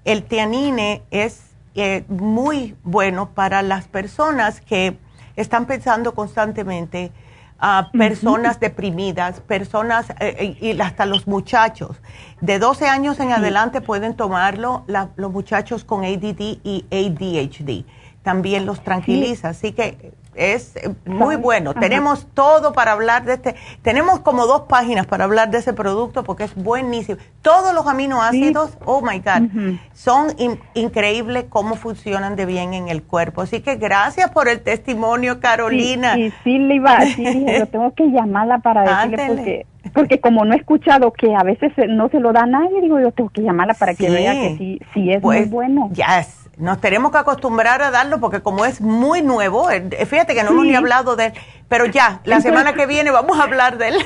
El tianine es eh, muy bueno para las personas que están pensando constantemente a personas deprimidas, personas eh, y hasta los muchachos. De 12 años en adelante pueden tomarlo los muchachos con ADD y ADHD. También los tranquiliza. Así que es muy bueno. Tenemos todo para hablar de este. Tenemos como dos páginas para hablar de ese producto porque es buenísimo. Todos los aminoácidos, oh my God, son increíbles cómo funcionan de bien en el cuerpo. Así que gracias por el testimonio, Carolina. Sí, sí, le iba, sí, yo tengo que llamarla para [laughs] decirle porque porque como no he escuchado que a veces no se lo da a nadie, digo yo tengo que llamarla para que vea que sí, sí es muy pues, bueno. Ya nos tenemos que acostumbrar a darlo porque como es muy nuevo, eh, fíjate que no hemos ni hablado de él, pero ya, la semana que [laughs] viene vamos a hablar de él.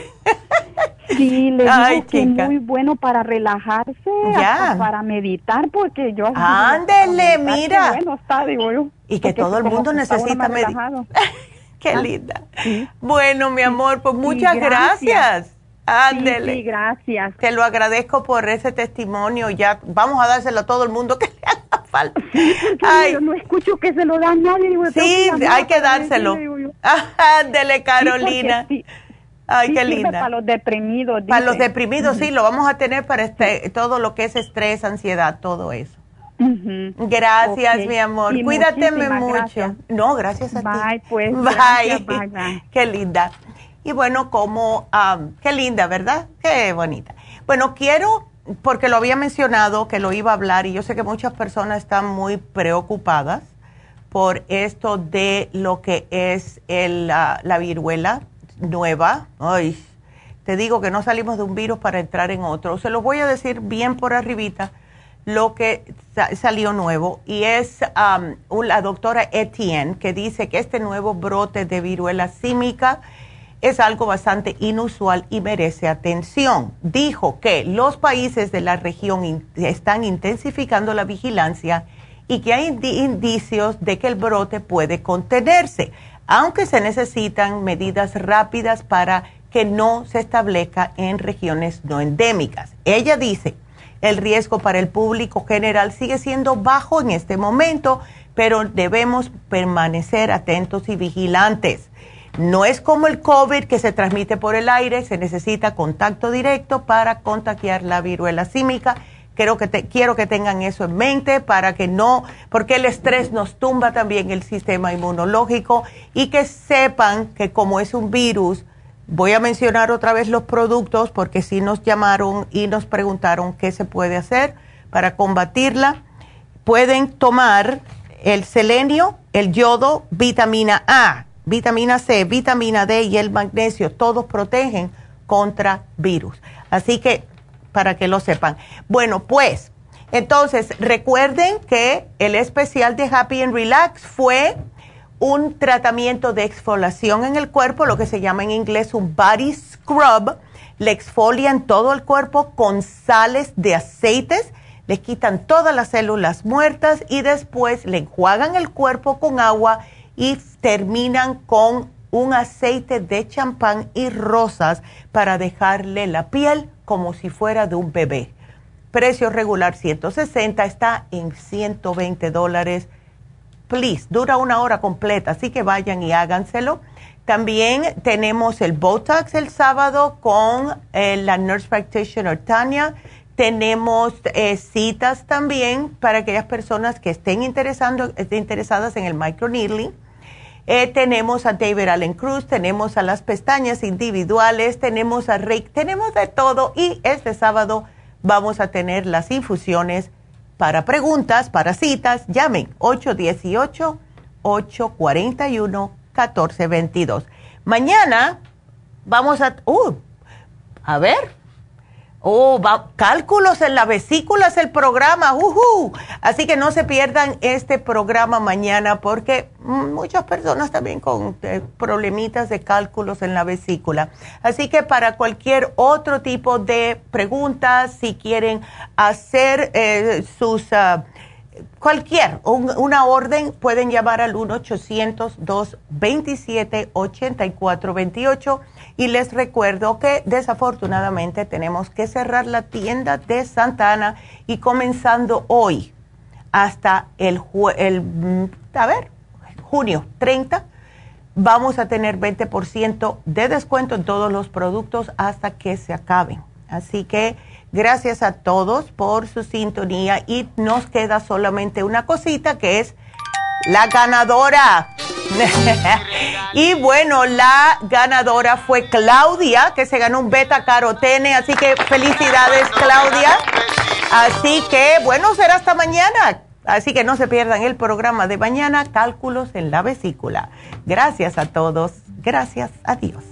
Sí, le digo que es muy bueno para relajarse, para meditar, porque yo... Ándele, mira. Bueno está, digo yo. Y que todo el mundo necesita meditar. [laughs] Qué ah, linda. Bueno, mi amor, pues muchas gracias. Ándele. Sí, gracias. Te lo agradezco por ese testimonio. Ya vamos a dárselo a todo el mundo que [laughs] le haga falta. Ay. Yo no escucho que se lo dan nadie. sí, hay que dárselo. [laughs] Ándele, Carolina. Ay, qué linda. Para los deprimidos. Para los deprimidos, sí, lo vamos a tener para este, todo lo que es estrés, ansiedad, todo eso. Gracias, mi amor. Cuídate mucho. No, gracias a bye, ti. Pues, [laughs] bye. bye. Qué linda. Y bueno, como, qué linda, ¿verdad? Qué bonita. Bueno, quiero, porque lo había mencionado, que lo iba a hablar, y yo sé que muchas personas están muy preocupadas por esto de lo que es el, la viruela nueva. Ay, te digo que no salimos de un virus para entrar en otro. Se los voy a decir bien por arribita lo que salió nuevo y es la doctora Etienne que dice que este nuevo brote de viruela símica es algo bastante inusual y merece atención. Dijo que los países de la región están intensificando la vigilancia y que hay indicios de que el brote puede contenerse, aunque se necesitan medidas rápidas para que no se establezca en regiones no endémicas. Ella dice, el riesgo para el público general sigue siendo bajo en este momento, pero debemos permanecer atentos y vigilantes. No es como el COVID que se transmite por el aire, se necesita contacto directo para contagiar la viruela símica. Quiero que, quiero que tengan eso en mente para que no, porque el estrés nos tumba también el sistema inmunológico y que sepan que como es un virus, voy a mencionar otra vez los productos porque sí nos llamaron y nos preguntaron qué se puede hacer para combatirla. Pueden tomar el selenio, el yodo, vitamina A vitamina C, vitamina D y el magnesio, todos protegen contra virus. Así que, para que lo sepan. Bueno, pues, entonces, recuerden que el especial de Happy and Relax fue un tratamiento de exfoliación en el cuerpo, lo que se llama en inglés un body scrub. Le exfolian todo el cuerpo con sales de aceites, le quitan todas las células muertas y después le enjuagan el cuerpo con agua terminan con un aceite de champán y rosas para dejarle la piel como si fuera de un bebé. Precio regular 160, está en 120 dólares. Please, dura una hora completa, así que vayan y háganselo. También tenemos el Botox el sábado con eh, la Nurse Practitioner Tania. Tenemos eh, citas también para aquellas personas que estén, interesando, estén interesadas en el microneedling eh, tenemos a David Allen Cruz, tenemos a las pestañas individuales, tenemos a Rick, tenemos de todo y este sábado vamos a tener las infusiones para preguntas, para citas. Llamen 818-841-1422. Mañana vamos a... Uh, a ver, Oh, va, cálculos en la vesícula es el programa. Uh Así que no se pierdan este programa mañana porque muchas personas también con eh, problemitas de cálculos en la vesícula. Así que para cualquier otro tipo de preguntas, si quieren hacer eh, sus... Uh, cualquier, una orden, pueden llamar al 1-800-227-8428 y les recuerdo que desafortunadamente tenemos que cerrar la tienda de Santa Ana y comenzando hoy hasta el, el mm, a ver, junio 30 vamos a tener 20% de descuento en todos los productos hasta que se acaben. Así que gracias a todos por su sintonía y nos queda solamente una cosita que es la ganadora. [laughs] y bueno, la ganadora fue Claudia, que se ganó un beta carotene, así que felicidades Claudia. Así que bueno, será hasta mañana. Así que no se pierdan el programa de mañana, Cálculos en la Vesícula. Gracias a todos. Gracias. Adiós.